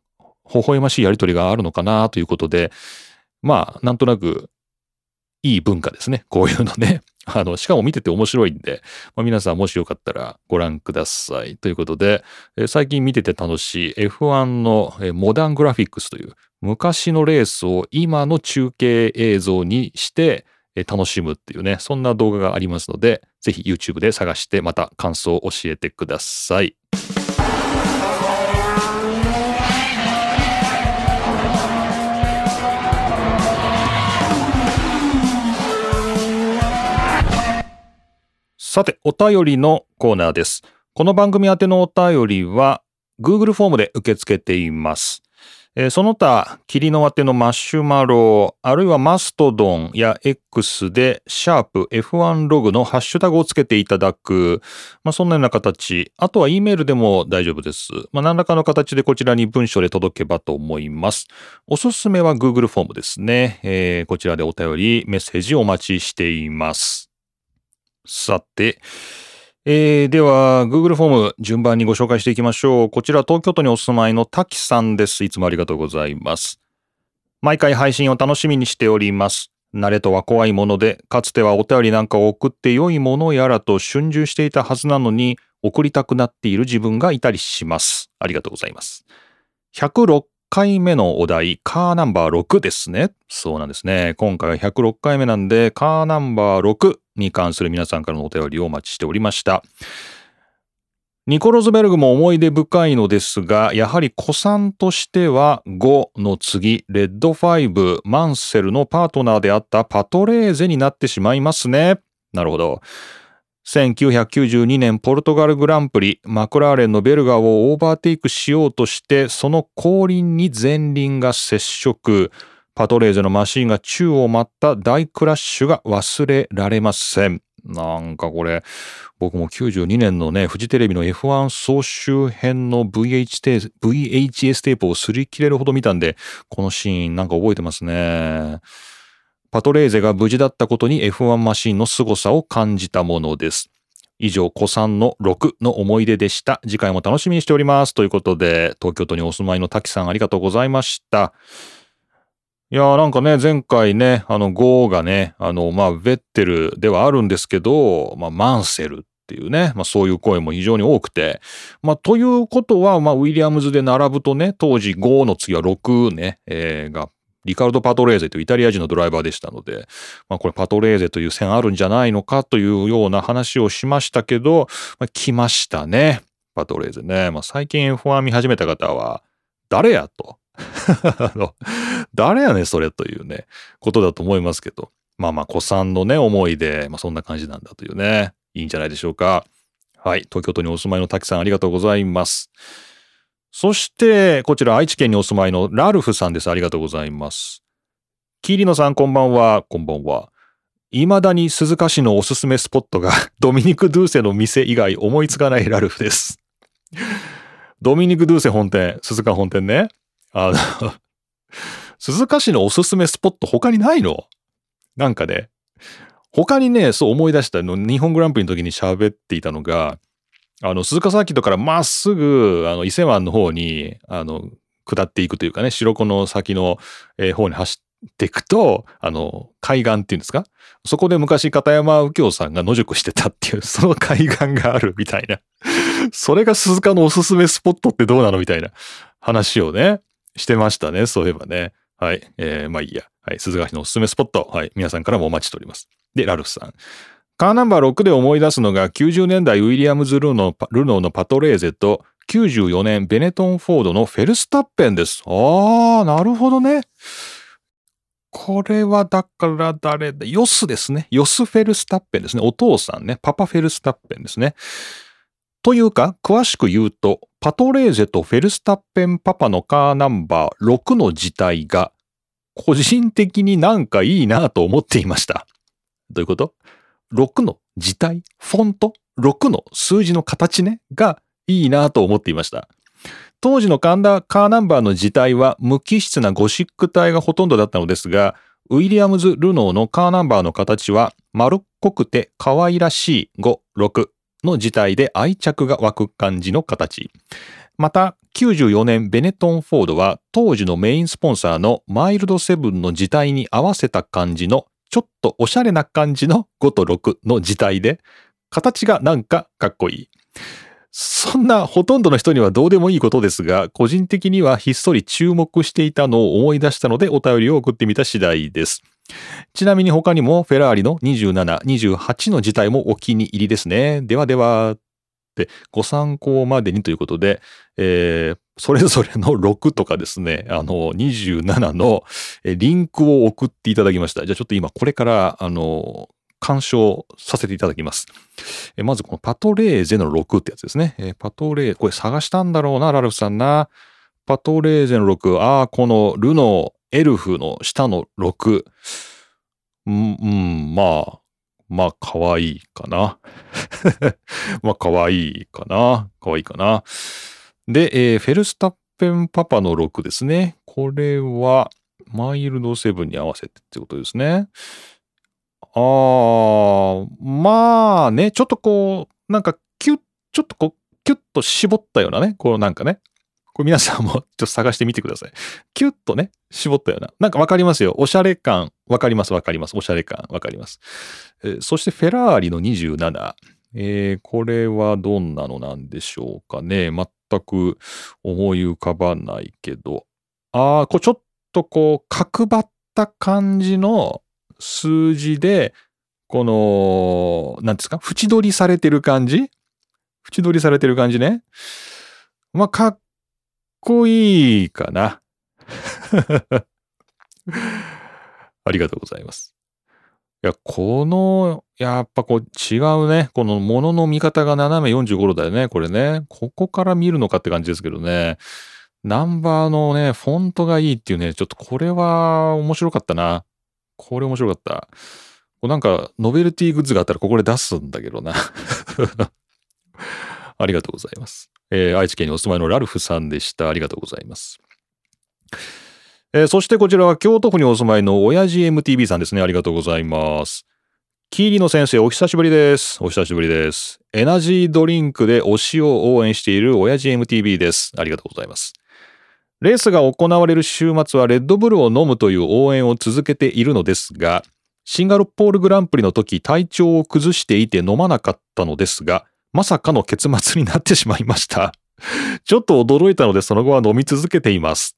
微笑ましいやりとりがあるのかなということで、まあ、なんとなく、いい文化ですね。こういうのね。あの、しかも見てて面白いんで、まあ、皆さんもしよかったらご覧ください。ということで、え最近見てて楽しい F1 のモダングラフィックスという昔のレースを今の中継映像にして楽しむっていうね、そんな動画がありますので、ぜひ YouTube で探してまた感想を教えてください。さて、お便りのコーナーです。この番組宛てのお便りは Google フォームで受け付けています。えー、その他、霧の宛てのマシュマロ、あるいはマストドンや X で、シャープ F1 ログのハッシュタグをつけていただく、まあ、そんなような形。あとは E メールでも大丈夫です。まあ、何らかの形でこちらに文章で届けばと思います。おすすめは Google フォームですね。えー、こちらでお便り、メッセージお待ちしています。さて、えー、では、Google フォーム順番にご紹介していきましょう。こちら東京都にお住まいの滝さんです。いつもありがとうございます。毎回配信を楽しみにしております。慣れとは怖いもので、かつてはお便りなんかを送って良いものやらと春秋していたはずなのに、送りたくなっている自分がいたりします。ありがとうございます。106回目のお題、カーナンバー6ですね。そうなんですね。今回は106回目なんで、カーナンバー6に関する皆さんからのお便りをお待ちしておりました。ニコロズベルグも思い出深いのですが、やはり古参としては5の次、レッド5、マンセルのパートナーであったパトレーゼになってしまいますね。なるほど。1992年ポルトガルグランプリ、マクラーレンのベルガーをオーバーテイクしようとして、その後輪に前輪が接触。パトレーゼのマシンが宙を舞った大クラッシュが忘れられません。なんかこれ、僕も92年のね、フジテレビの F1 総集編の VHS テープを擦り切れるほど見たんで、このシーンなんか覚えてますね。パトレーゼが無事だったことに F1 マシンの凄さを感じたものです。以上、古参の6の思い出でした。次回も楽しみにしております。ということで、東京都にお住まいの滝さんありがとうございました。いやーなんかね、前回ね、あの、ゴーがね、あの、まあ、ベッテルではあるんですけど、まあ、マンセルっていうね、まあ、そういう声も非常に多くて、まあ、ということは、まあ、ウィリアムズで並ぶとね、当時5の次は6ね、えー、がリカルド・パトレーゼというイタリア人のドライバーでしたので、まあ、これパトレーゼという線あるんじゃないのかというような話をしましたけど、まあ、来ましたね。パトレーゼね。まあ、最近 F1 見始めた方は、誰やと。あの、誰やねそれというね、ことだと思いますけど。まあまあ、子さんのね、思いで、まあそんな感じなんだというね、いいんじゃないでしょうか。はい。東京都にお住まいの滝さんありがとうございます。そして、こちら愛知県にお住まいのラルフさんです。ありがとうございます。キリノさんこんばんは。こんばんは。未だに鈴鹿市のおすすめスポットが ドミニク・ドゥーセの店以外思いつかないラルフです。ドミニク・ドゥーセ本店、鈴鹿本店ね。あの鈴鹿市のおすすめスポット他にないの？なんかね、他にね、そう思い出したの、日本グランプリの時に喋っていたのが、あの、鈴鹿サーキットからまっすぐ、あの、伊勢湾の方に、あの、下っていくというかね、白子の先の、えー、方に走っていくと、あの、海岸っていうんですか？そこで昔片山右京さんが野宿してたっていう、その海岸があるみたいな。それが鈴鹿のおすすめスポットってどうなのみたいな話をね、してましたね。そういえばね。はい。えー、まあいいや。はい。鈴鹿市のおすすめスポット。はい。皆さんからもお待ちしております。で、ラルフさん。カーナンバー6で思い出すのが90年代ウィリアムズ・ルノルノーのパトレーゼと94年ベネトン・フォードのフェルスタッペンです。ああ、なるほどね。これはだから誰だ？ヨスですね。ヨス・フェルスタッペンですね。お父さんね。パパ・フェルスタッペンですね。というか、詳しく言うと、パトレーゼとフェルスタッペンパパのカーナンバー6の字体が、個人的になんかいいなと思っていました。どういうこと ?6 の字体フォント ?6 の数字の形ね？がいいなと思っていました。当時のカーナンバーの字体は無機質なゴシック体がほとんどだったのですが、ウィリアムズ・ルノーのカーナンバーの形は丸っこくて可愛らしい5、6の字体で愛着が湧く感じの形。また、94年ベネトン・フォードは当時のメインスポンサーのマイルドセブンの字体に合わせた感じのちょっとおしゃれな感じの5と6の字体で形がなんかかっこいい。そんなほとんどの人にはどうでもいいことですが、個人的にはひっそり注目していたのを思い出したのでお便りを送ってみた次第です。ちなみに他にもフェラーリの27、28の字体もお気に入りですね。ではでは、ってご参考までにということで、えー、それぞれの 6とかですね、あの、27のリンクを送っていただきました。じゃあちょっと今これから、あの、鑑賞させていただきます。えまずこのパトレーゼの6ってやつですね。えパトレー、これ探したんだろうな、ラルフさんな。パトレーゼの6。ああ、このルノー、エルフの下の6。うん、うん、まあ、まあ、可愛いかな。まあ、可愛いかな。可愛いかな。で、えー、フェルスタッペンパパの6ですね。これは、マイルドセブンに合わせてってことですね。ああ、まあね、ちょっとこう、なんかキュッ、ちょっとこう、キュッと絞ったようなね、こうなんかね。これ皆さんもちょっと探してみてください。キュッとね、絞ったような。なんかわかりますよ。おしゃれ感、わかります、わかります。おしゃれ感、わかります。えー、そしてフェラーリの27。えー、これはどんなのなんでしょうかね。全く思い浮かばないけど。ああ、こうちょっとこう、角張った感じの、数字で、この、何ですか？縁取りされてる感じ？縁取りされてる感じね。まあ、かっこいいかな。ありがとうございます。いや、この、やっぱこう違うね。この物の見方が斜め45度だよね。これね。ここから見るのかって感じですけどね。ナンバーのね、フォントがいいっていうね、ちょっとこれは面白かったな。これ面白かった。なんか、ノベルティグッズがあったらここで出すんだけどな。ありがとうございます。えー、愛知県にお住まいのラルフさんでした。ありがとうございます。えー、そしてこちらは京都府にお住まいの親父 MTV さんですね。ありがとうございます。キーリの先生、お久しぶりです。お久しぶりです。エナジードリンクで推しを応援している親父 MTV です。ありがとうございます。レースが行われる週末はレッドブルを飲むという応援を続けているのですが、シンガポールグランプリの時体調を崩していて飲まなかったのですが、まさかの結末になってしまいました。ちょっと驚いたのでその後は飲み続けています。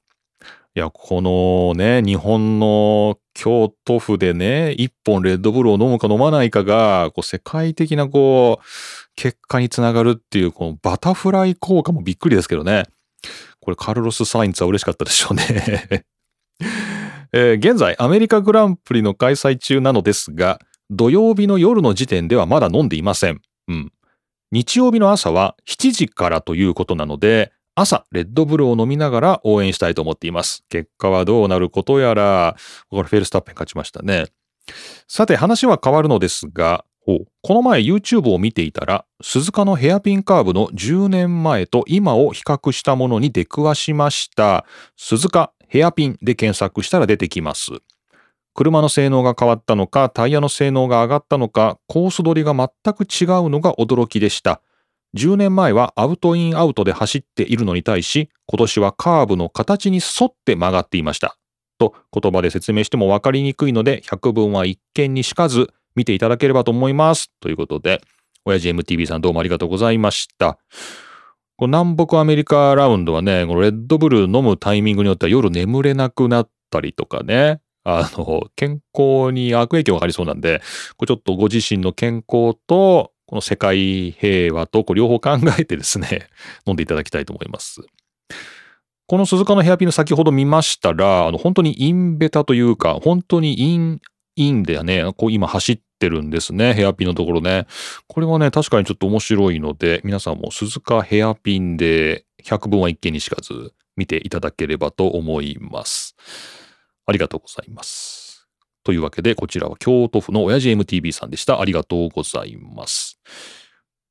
いや、このね、日本の京都府でね、一本レッドブルを飲むか飲まないかが、こう世界的なこう、結果につながるっていう、このバタフライ効果もびっくりですけどね。これカルロス・サインツは嬉しかったでしょうね えー、現在アメリカグランプリの開催中なのですが、土曜日の夜の時点ではまだ飲んでいません。うん。日曜日の朝は7時からということなので、朝、レッドブルを飲みながら応援したいと思っています。結果はどうなることやら、これフェルスタッペン勝ちましたね。さて話は変わるのですが、この前 YouTube を見ていたら、鈴鹿のヘアピンカーブの10年前と今を比較したものに出くわしました。鈴鹿ヘアピンで検索したら出てきます。車の性能が変わったのか、タイヤの性能が上がったのか、コース取りが全く違うのが驚きでした。10年前はアウトインアウトで走っているのに対し、今年はカーブの形に沿って曲がっていました。と言葉で説明しても分かりにくいので、百聞は一見にしかず見ていただければと思います。ということで、親父 MTV さんどうもありがとうございました。南北アメリカラウンドはね、このレッドブル飲むタイミングによっては夜眠れなくなったりとかね、あの、健康に悪影響がありそうなんで、これちょっとご自身の健康とこの世界平和とこう両方考えてですね、飲んでいただきたいと思います。この鈴鹿のヘアピンの先ほど見ましたら、あの本当にインベタというか、本当にイン、インでね、こう今走ってるんですね、ヘアピンのところね。これはね、確かにちょっと面白いので、皆さんも鈴鹿ヘアピンで百聞は一見にしかず見ていただければと思います。ありがとうございます。というわけで、こちらは京都府の親父 MTV さんでした。ありがとうございます。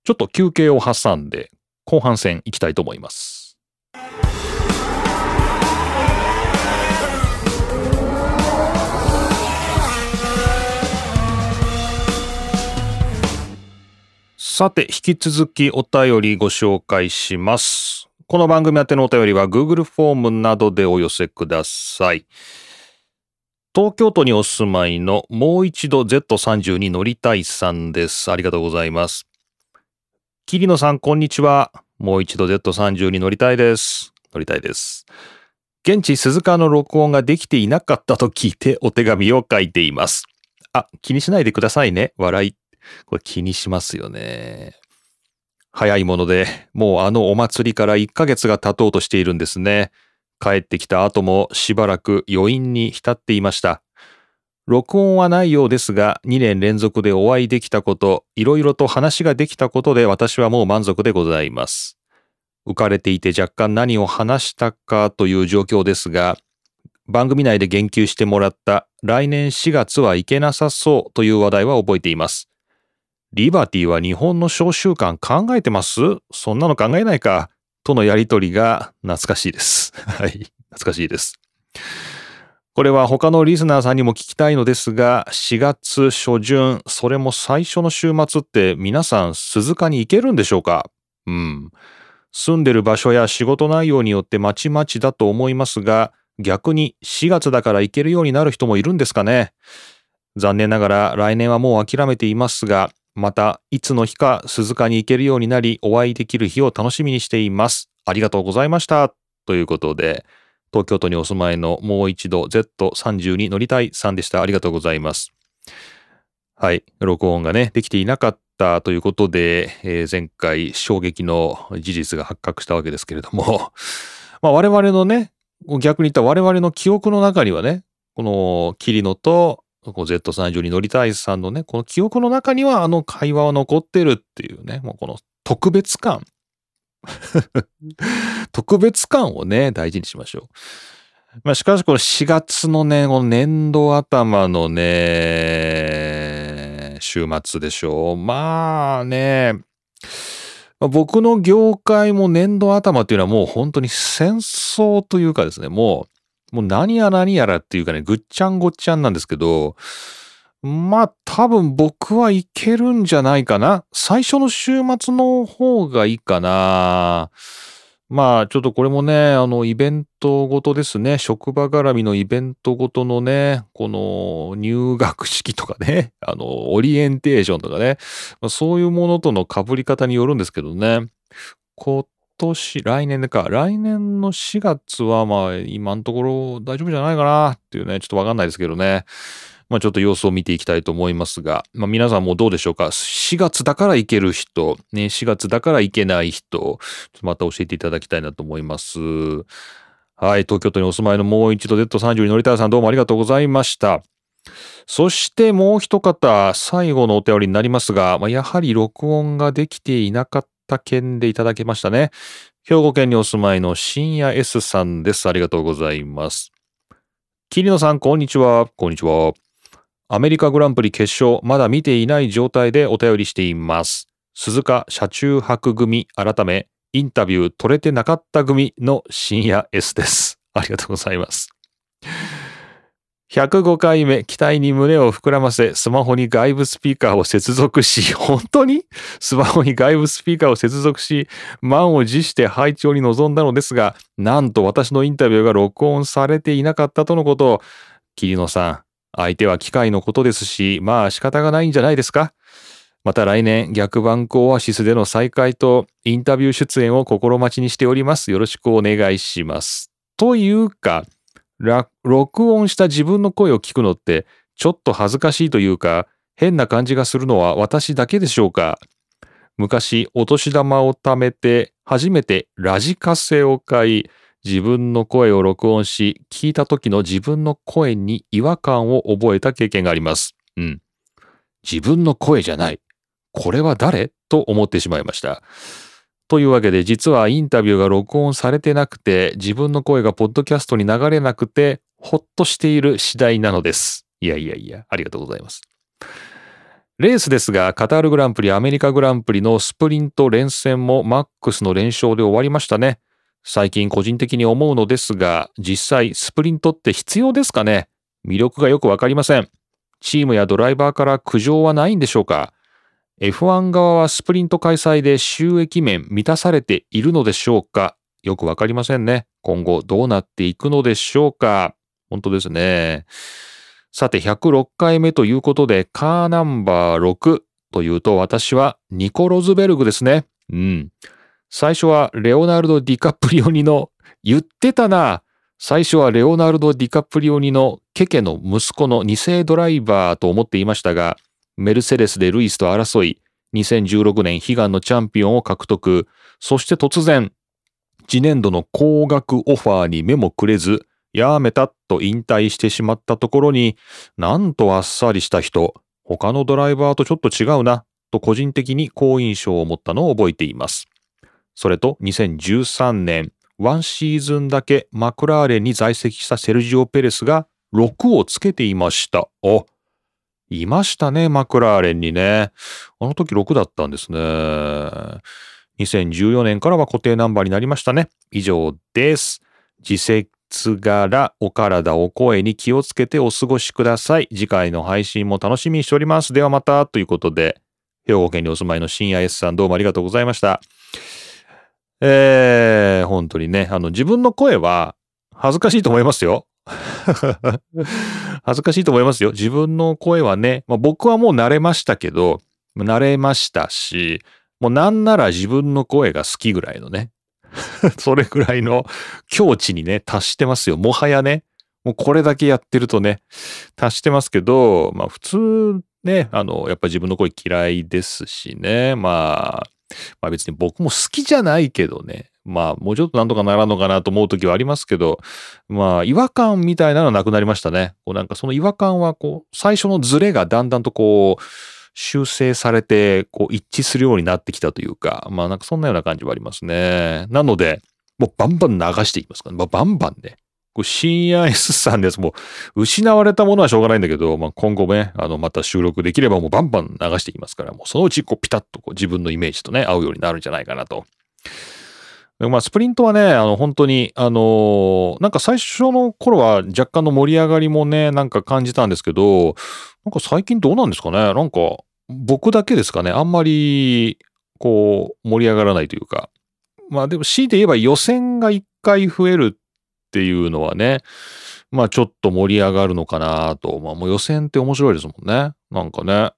ちょっと休憩を挟んで、後半戦いきたいと思います。さて、引き続きお便りご紹介します。この番組宛てのお便りは Google フォームなどでお寄せください。東京都にお住まいのもう一度 Z30 に乗りたいさんです。ありがとうございます。桐野さん、こんにちは。もう一度 Z30 に乗りたいです。乗りたいです。現地鈴鹿の録音ができていなかったと聞いてお手紙を書いています。あ、気にしないでくださいね。笑い。これ気にしますよね。早いもので、もうあのお祭りから1ヶ月が経とうとしているんですね。帰ってきた後もしばらく余韻に浸っていました。録音はないようですが、2年連続でお会いできたこと、いろいろと話ができたことで私はもう満足でございます。浮かれていて若干何を話したかという状況ですが、番組内で言及してもらった来年4月は行けなさそうという話題は覚えています。リバティは日本の小習慣考えてます？そんなの考えないか。とのやりとりが懐かしいです。はい。懐かしいです。これは他のリスナーさんにも聞きたいのですが、4月初旬、それも最初の週末って皆さん鈴鹿に行けるんでしょうか？うん。住んでる場所や仕事内容によってまちまちだと思いますが、逆に4月だから行けるようになる人もいるんですかね？残念ながら来年はもう諦めていますが、また、いつの日か鈴鹿に行けるようになり、お会いできる日を楽しみにしています。ありがとうございました。ということで、東京都にお住まいのもう一度 Z30 に乗りたいさんでした。ありがとうございます。はい。録音がね、できていなかったということで、えー、前回衝撃の事実が発覚したわけですけれども、まあ我々のね、逆に言った我々の記憶の中にはね、この桐野とこ Z30 に乗りたいさんのね、この記憶の中にはあの会話は残ってるっていうね、もうこの特別感。特別感をね、大事にしましょう。まあ、しかしこの4月のね、この年度頭のね、週末でしょう。まあね、僕の業界も年度頭っていうのはもう本当に戦争というかですね、もうもう何や何やらっていうかね、ぐっちゃんごっちゃんなんですけど、まあ多分僕はいけるんじゃないかな。最初の週末の方がいいかな。まあちょっとこれもね、あのイベントごとですね。職場絡みのイベントごとのね、この入学式とかね、あのオリエンテーションとかね、まあそういうものとの被り方によるんですけどね。今年、来年でか、来年の4月はまあ今のところ大丈夫じゃないかなっていうね、ちょっとわかんないですけどね。まあちょっと様子を見ていきたいと思いますが、まあ皆さんもどうでしょうか ?4 月だから行ける人、ね、4月だから行けない人、また教えていただきたいなと思います。はい、東京都にお住まいのもう一度 Z30 に乗りたいさんどうもありがとうございました。そしてもう一方、最後のお便りになりますが、まあ、やはり録音ができていなかっった件でいただけましたね。兵庫県にお住まいの深夜 S さんです。ありがとうございます。桐野さん、こんにちは。こんにちは。アメリカグランプリ決勝、まだ見ていない状態でお便りしています。鈴鹿車中泊組改め、インタビュー取れてなかった組の深夜 S です。ありがとうございます。105回目、期待に胸を膨らませ、スマホに外部スピーカーを接続し、本当に？スマホに外部スピーカーを接続し、満を持して配置に臨んだのですが、なんと私のインタビューが録音されていなかったとのこと。桐野さん、相手は機械のことですし、まあ仕方がないんじゃないですか？また来年、逆バンクオアシスでの再会とインタビュー出演を心待ちにしております。よろしくお願いします。というか、録音した自分の声を聞くのってちょっと恥ずかしいというか変な感じがするのは私だけでしょうか？昔お年玉を貯めて初めてラジカセを買い自分の声を録音し聞いた時の自分の声に違和感を覚えた経験があります。うん。自分の声じゃない。これは誰？と思ってしまいました。というわけで実はインタビューが録音されてなくて自分の声がポッドキャストに流れなくてほっとしている次第なのです。いやいやいや、ありがとうございます。レースですが、カタールグランプリ、アメリカグランプリのスプリント連戦もマックスの連勝で終わりましたね。最近個人的に思うのですが、実際スプリントって必要ですかね？魅力がよくわかりません。チームやドライバーから苦情はないんでしょうか？F1 側はスプリント開催で収益面満たされているのでしょうか？よくわかりませんね。今後どうなっていくのでしょうか？本当ですね。さて、106回目ということで、カーナンバー6というと、私はニコ・ロズベルグですね。うん。最初はレオナルド・ディカプリオニの、言ってたな。最初はレオナルド・ディカプリオニのケケの息子の2世ドライバーと思っていましたが、メルセデスでルイスと争い、2016年悲願のチャンピオンを獲得、そして突然、次年度の高額オファーに目もくれず、やめたと引退してしまったところに、なんとあっさりした人、他のドライバーとちょっと違うな、と個人的に好印象を持ったのを覚えています。それと2013年、ワンシーズンだけマクラーレンに在籍したセルジオ・ペレスが6をつけていました。お、いましたね、マクラーレンにね。あの時6だったんですね。2014年からは固定ナンバーになりましたね。以上です。自節柄、お体、お声に気をつけてお過ごしください。次回の配信も楽しみにしております。ではまた、ということで、兵庫県にお住まいの深夜 S さんどうもありがとうございました。えー、本当にね、あの、自分の声は恥ずかしいと思いますよ。恥ずかしいと思いますよ。自分の声はね、まあ、僕はもう慣れましたけど、慣れましたし、もうなんなら自分の声が好きぐらいのね、それぐらいの境地にね、達してますよ。もはやね、もうこれだけやってるとね、達してますけど、まあ普通ね、あの、やっぱ自分の声嫌いですしね、まあ、まあ別に僕も好きじゃないけどね、まあ、もうちょっとなんとかならんのかなと思う時はありますけど、まあ、違和感みたいなのはなくなりましたね。こうなんかその違和感は、こう、最初のズレがだんだんとこう、修正されて、こう、一致するようになってきたというか、まあ、なんかそんなような感じはありますね。なので、もうバンバン流していきますから、ね、まあ、バンバンね。こう深夜 S さんです。もう、失われたものはしょうがないんだけど、まあ、今後ね、あの、また収録できればもうバンバン流していきますから、もうそのうちこうピタッとこう自分のイメージとね、合うようになるんじゃないかなとまあ、スプリントはね、あの、本当に、あのー、なんか最初の頃は若干の盛り上がりもね、なんか感じたんですけど、なんか最近どうなんですかね？なんか、僕だけですかね？あんまり、こう、盛り上がらないというか。まあでも、強いて言えば予選が一回増えるっていうのはね、まあちょっと盛り上がるのかなと。まあもう予選って面白いですもんね。なんかね。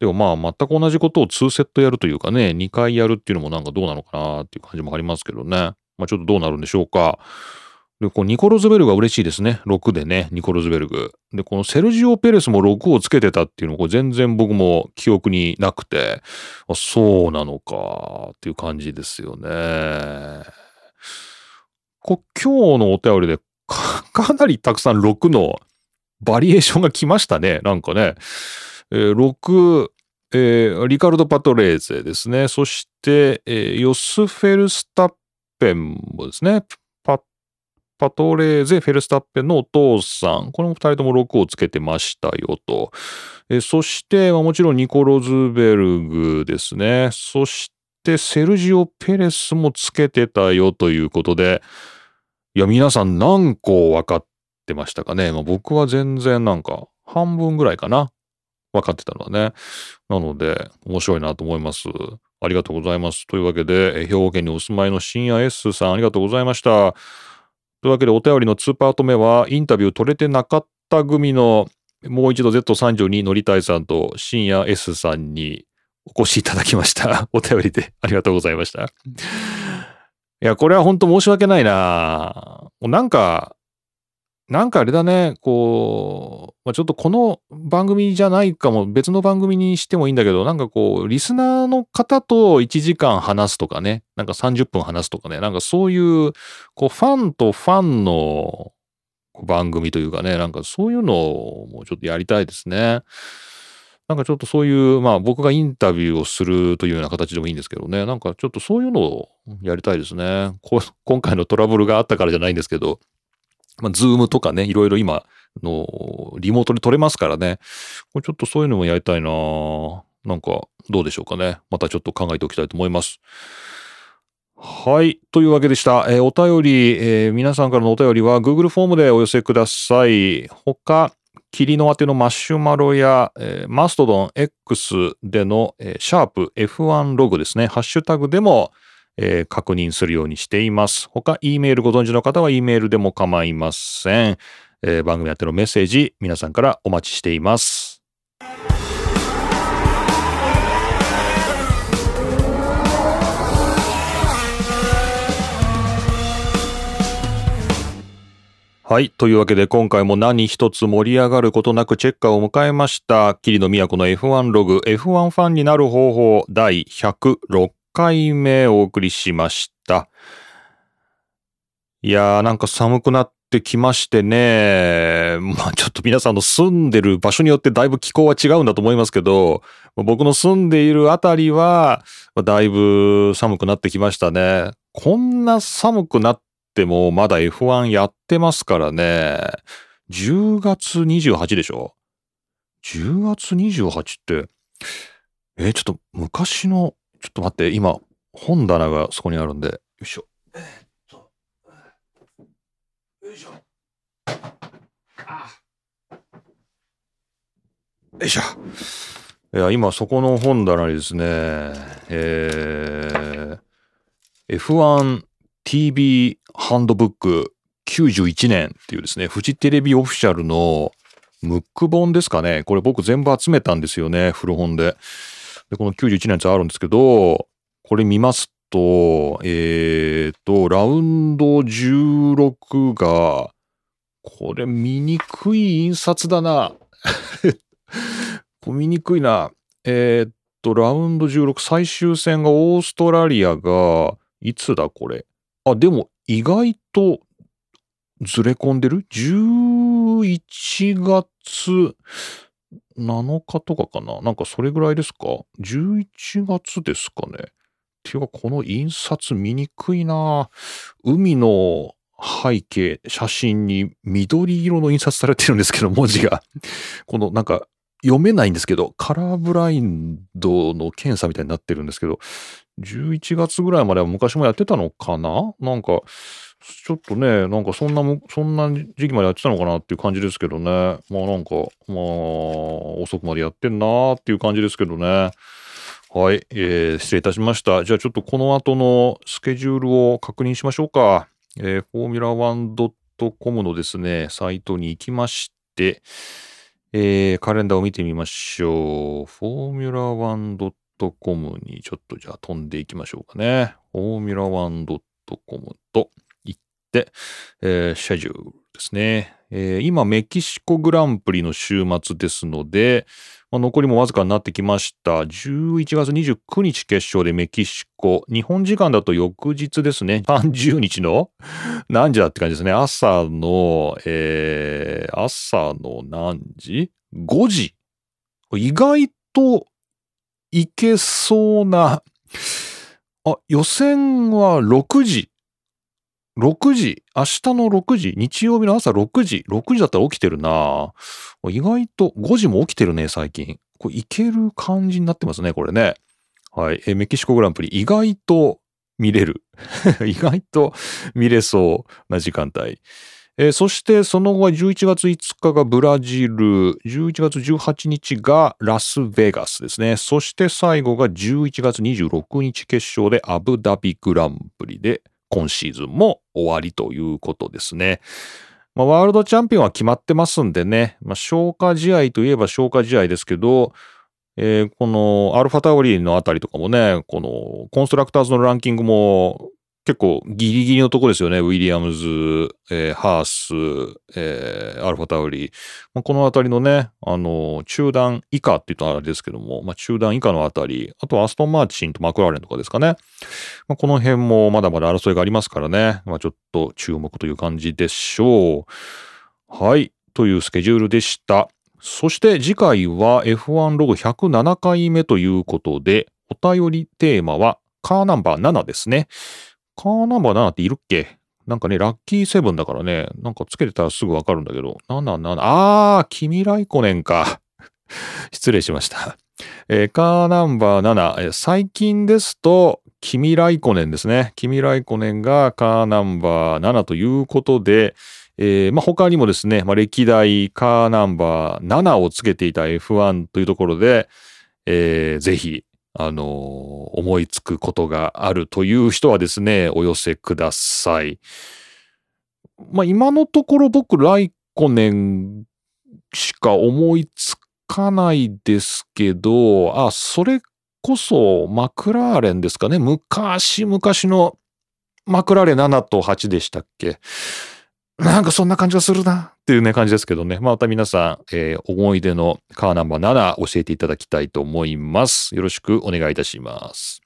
でもまあ全く同じことを2セットやるというかね、2回やるっていうのもなんかどうなのかなっていう感じもありますけどね。まあちょっとどうなるんでしょうか。で、こうニコロズベルグは嬉しいですね。6でね、ニコロズベルグ。で、このセルジオ・ペレスも6をつけてたっていうのこ全然僕も記憶になくて、あそうなのかっていう感じですよね。こ今日のお便りで かなりたくさん6のバリエーションが来ましたね。なんかね。えー、6、えー、リカルド・パトレーゼですね。そして、えー、ヨス・フェルスタッペンもですね。パパトレーゼ・フェルスタッペンのお父さん。これも2人とも6をつけてましたよと。えー、そして、まあ、もちろんニコ・ロズベルグですね。そして、セルジオ・ペレスもつけてたよということで、いや、皆さん何個分かってましたかね。まあ、僕は全然なんか半分ぐらいかな。分かってたのはね。なので、面白いなと思います。ありがとうございます。というわけで、兵庫県にお住まいの深夜 S さん、ありがとうございました。というわけで、お便りの2パート目は、インタビュー取れてなかった組の、もう一度 Z32 乗りたいさんと深夜 S さんにお越しいただきました。お便りでありがとうございました。いや、これは本当申し訳ないななんか、なんかあれだね、こう、まあ、ちょっとこの番組じゃないかも、別の番組にしてもいいんだけど、なんかこう、リスナーの方と1時間話すとかね、なんか30分話すとかね、なんかそういう、こう、ファンとファンの番組というかね、なんかそういうのをちょっとやりたいですね。なんかちょっとそういう、まあ僕がインタビューをするというような形でもいいんですけどね、なんかちょっとそういうのをやりたいですね。今回のトラブルがあったからじゃないんですけど、まあ、ズームとかね、いろいろ今のリモートで撮れますからね。これちょっとそういうのもやりたいななんかどうでしょうかね。またちょっと考えておきたいと思います。はい。というわけでした。えー、お便り、えー、皆さんからのお便りは Google フォームでお寄せください。他、霧の当てのマシュマロや、えー、マストドン X での、えー、シャープ F1 ログですね。ハッシュタグでも、えー、確認するようにしています。他、E メールご存知の方は E メールでも構いません。えー、番組やってのメッセージ、皆さんからお待ちしています。はい。というわけで今回も何一つ盛り上がることなくチェッカーを迎えました。桐野都の F1 ログ F1 ファンになる方法第106回目お送りしました。いやーなんか寒くなってきましてね。まあちょっと皆さんの住んでる場所によってだいぶ気候は違うんだと思いますけど、僕の住んでいるあたりはだいぶ寒くなってきましたね。こんな寒くなってもまだ F1 やってますからね。10月28でしょ ?10 月28って、え、ちょっと昔のちょっと待って、今、本棚がそこにあるんで、よいしょ。えー、っと、よいしょ。あよいしょ。いや、今そこの本棚にですね、えー、F1TV ハンドブック91年っていうですね、フジテレビオフィシャルのムック本ですかね。これ僕全部集めたんですよね、古本で。で、この91年のやつあるんですけど、これ見ますと、えっ、ー、と、ラウンド16が、これ見にくい印刷だな。見にくいな。えっ、と、ラウンド16最終戦がオーストラリアが、いつだこれ。あ、でも意外とずれ込んでる ?11 月7日とかかな？なんかそれぐらいですか ?11 月ですかねていうかこの印刷見にくいな海の背景、写真に緑色の印刷されてるんですけど、文字が。このなんか読めないんですけど、カラーブラインドの検査みたいになってるんですけど、11月ぐらいまでは昔もやってたのかな？なんか、ちょっとね、なんかそんなそんな時期までやってたのかなっていう感じですけどね。まあなんか、まあ、遅くまでやってんなーっていう感じですけどね。はい、えー、失礼いたしました。じゃあちょっとこの後のスケジュールを確認しましょうか。えー、フォーミュラ 1.com のですね、サイトに行きまして、えー、カレンダーを見てみましょう。フォーミュラ 1.com にちょっとじゃあ飛んでいきましょうかね。フォーミュラ 1.com と、えー、シェジュールですね。えー、今、メキシコグランプリの週末ですので、まあ、残りもわずかになってきました。11月29日決勝でメキシコ。日本時間だと翌日ですね。30日の 何時だって感じですね。朝の、えー、朝の何時 ?5 時。意外といけそうな。あ、予選は6時。6時、明日の6時、日曜日の朝6時、6時だったら起きてるな意外と5時も起きてるね、最近。これいける感じになってますね、これね。はい。メキシコグランプリ、意外と見れる。意外と見れそうな時間帯。えーそしてその後は11月5日がブラジル、11月18日がラスベガスですね。そして最後が11月26日決勝でアブダビグランプリで今シーズンも終わりということですね。まあ、ワールドチャンピオンは決まってますんでね、まあ、消化試合といえば消化試合ですけど、えーこのアルファタオリーのあたりとかもね、このコンストラクターズのランキングも結構ギリギリのとこですよね。ウィリアムズ、えーハース、えーアルファタオリー。まあ、このあたりのね、あの、中段以下って言ったらあれですけども、まあ、中段以下のあたり、あとはアストン・マーチンとマクラーレンとかですかね。まあ、この辺もまだまだ争いがありますからね。まあ、ちょっと注目という感じでしょう。はい。というスケジュールでした。そして次回は F1 ログ107回目ということで、お便りテーマはカーナンバー7ですね。カーナンバー7っているっけ？なんかね、ラッキーセブンだからね、なんかつけてたらすぐわかるんだけど、77、あー、君ライコネンか。失礼しました。えーカーナンバー7、えー最近ですと、君ライコネンですね。君ライコネンがカーナンバー7ということで、えーまあ、他にもですね、まあ、歴代カーナンバー7をつけていた F1 というところで、えーぜひ、あの思いつくことがあるという人はですね、お寄せください。まあ、今のところ僕、ライコネンしか思いつかないですけど、あ、それこそマクラーレンですかね。昔々のマクラーレン7と8でしたっけ？なんかそんな感じがするなっていうね感じですけどね。また皆さん、えー思い出のカーナンバー7教えていただきたいと思います。よろしくお願いいたします。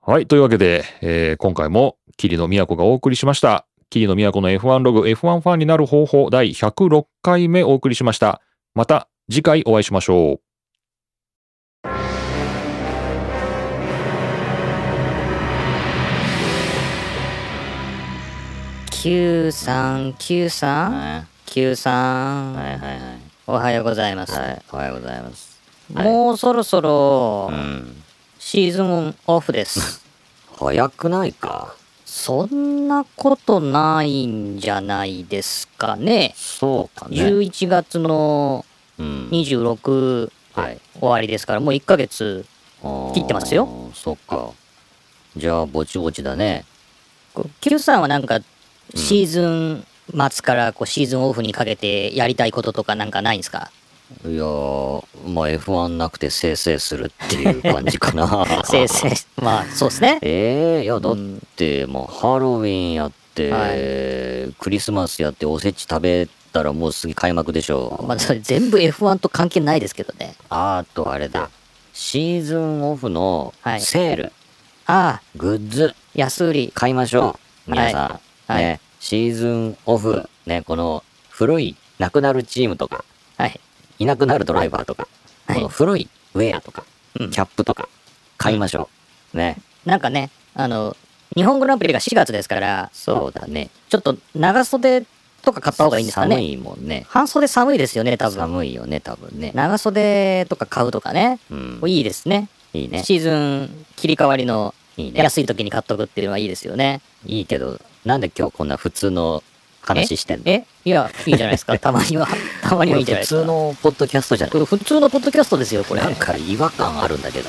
はい。というわけで、えー今回も桐野都がお送りしました。桐野都の F1 ログ F1 ファンになる方法第106回目お送りしました。また次回お会いしましょう。Q さん Q さんはいはいはい。おはようございます、はい、おはようございます。もうそろそろうん。シーズンオフです 早くないか？そんなことないんじゃないですかねそうかね。11月のうん。26はい。終わりですからもう1ヶ月切ってますよ。そっか。じゃあ、ぼちぼちだね。Q さんはなんかシーズン末からこうシーズンオフにかけてやりたいこととかなんかないんですか？いやー、まあ F1 なくてせいせいするっていう感じかな。先生まあそうですね。ええいや、だって、もうハロウィンやって、はクリスマスやって、おせち食べたらもうすぐ開幕でしょ。まあそれ全部 F1 と関係ないですけどね。あとあれだ。シーズンオフのはい。セール、ああグッズ、安売り。買いましょう。皆さん。はいね、シーズンオフ、ね、この古い、なくなるチームとか、はいいなくなるドライバーとか、はいこの古いウェアとか、うんキャップとか、買いましょう。ね。なんかね、あの、日本グランプリが4月ですから、そうだね。ちょっと長袖とか買った方がいいんですか寒ね。いもんね。半袖寒いですよね、多分。寒いよね、多分ね。長袖とか買うとかね。うん。いいですね。いいね。シーズン切り替わりの。安い時に買っとくっていうのはいいですよね。いいけど、なんで今日こんな普通の話してんの？え？いや、いいじゃないですか。たまには。たまにはいいじゃないですか。普通のポッドキャストじゃない普通のポッドキャストですよ、これ。なんか違和感あるんだけど。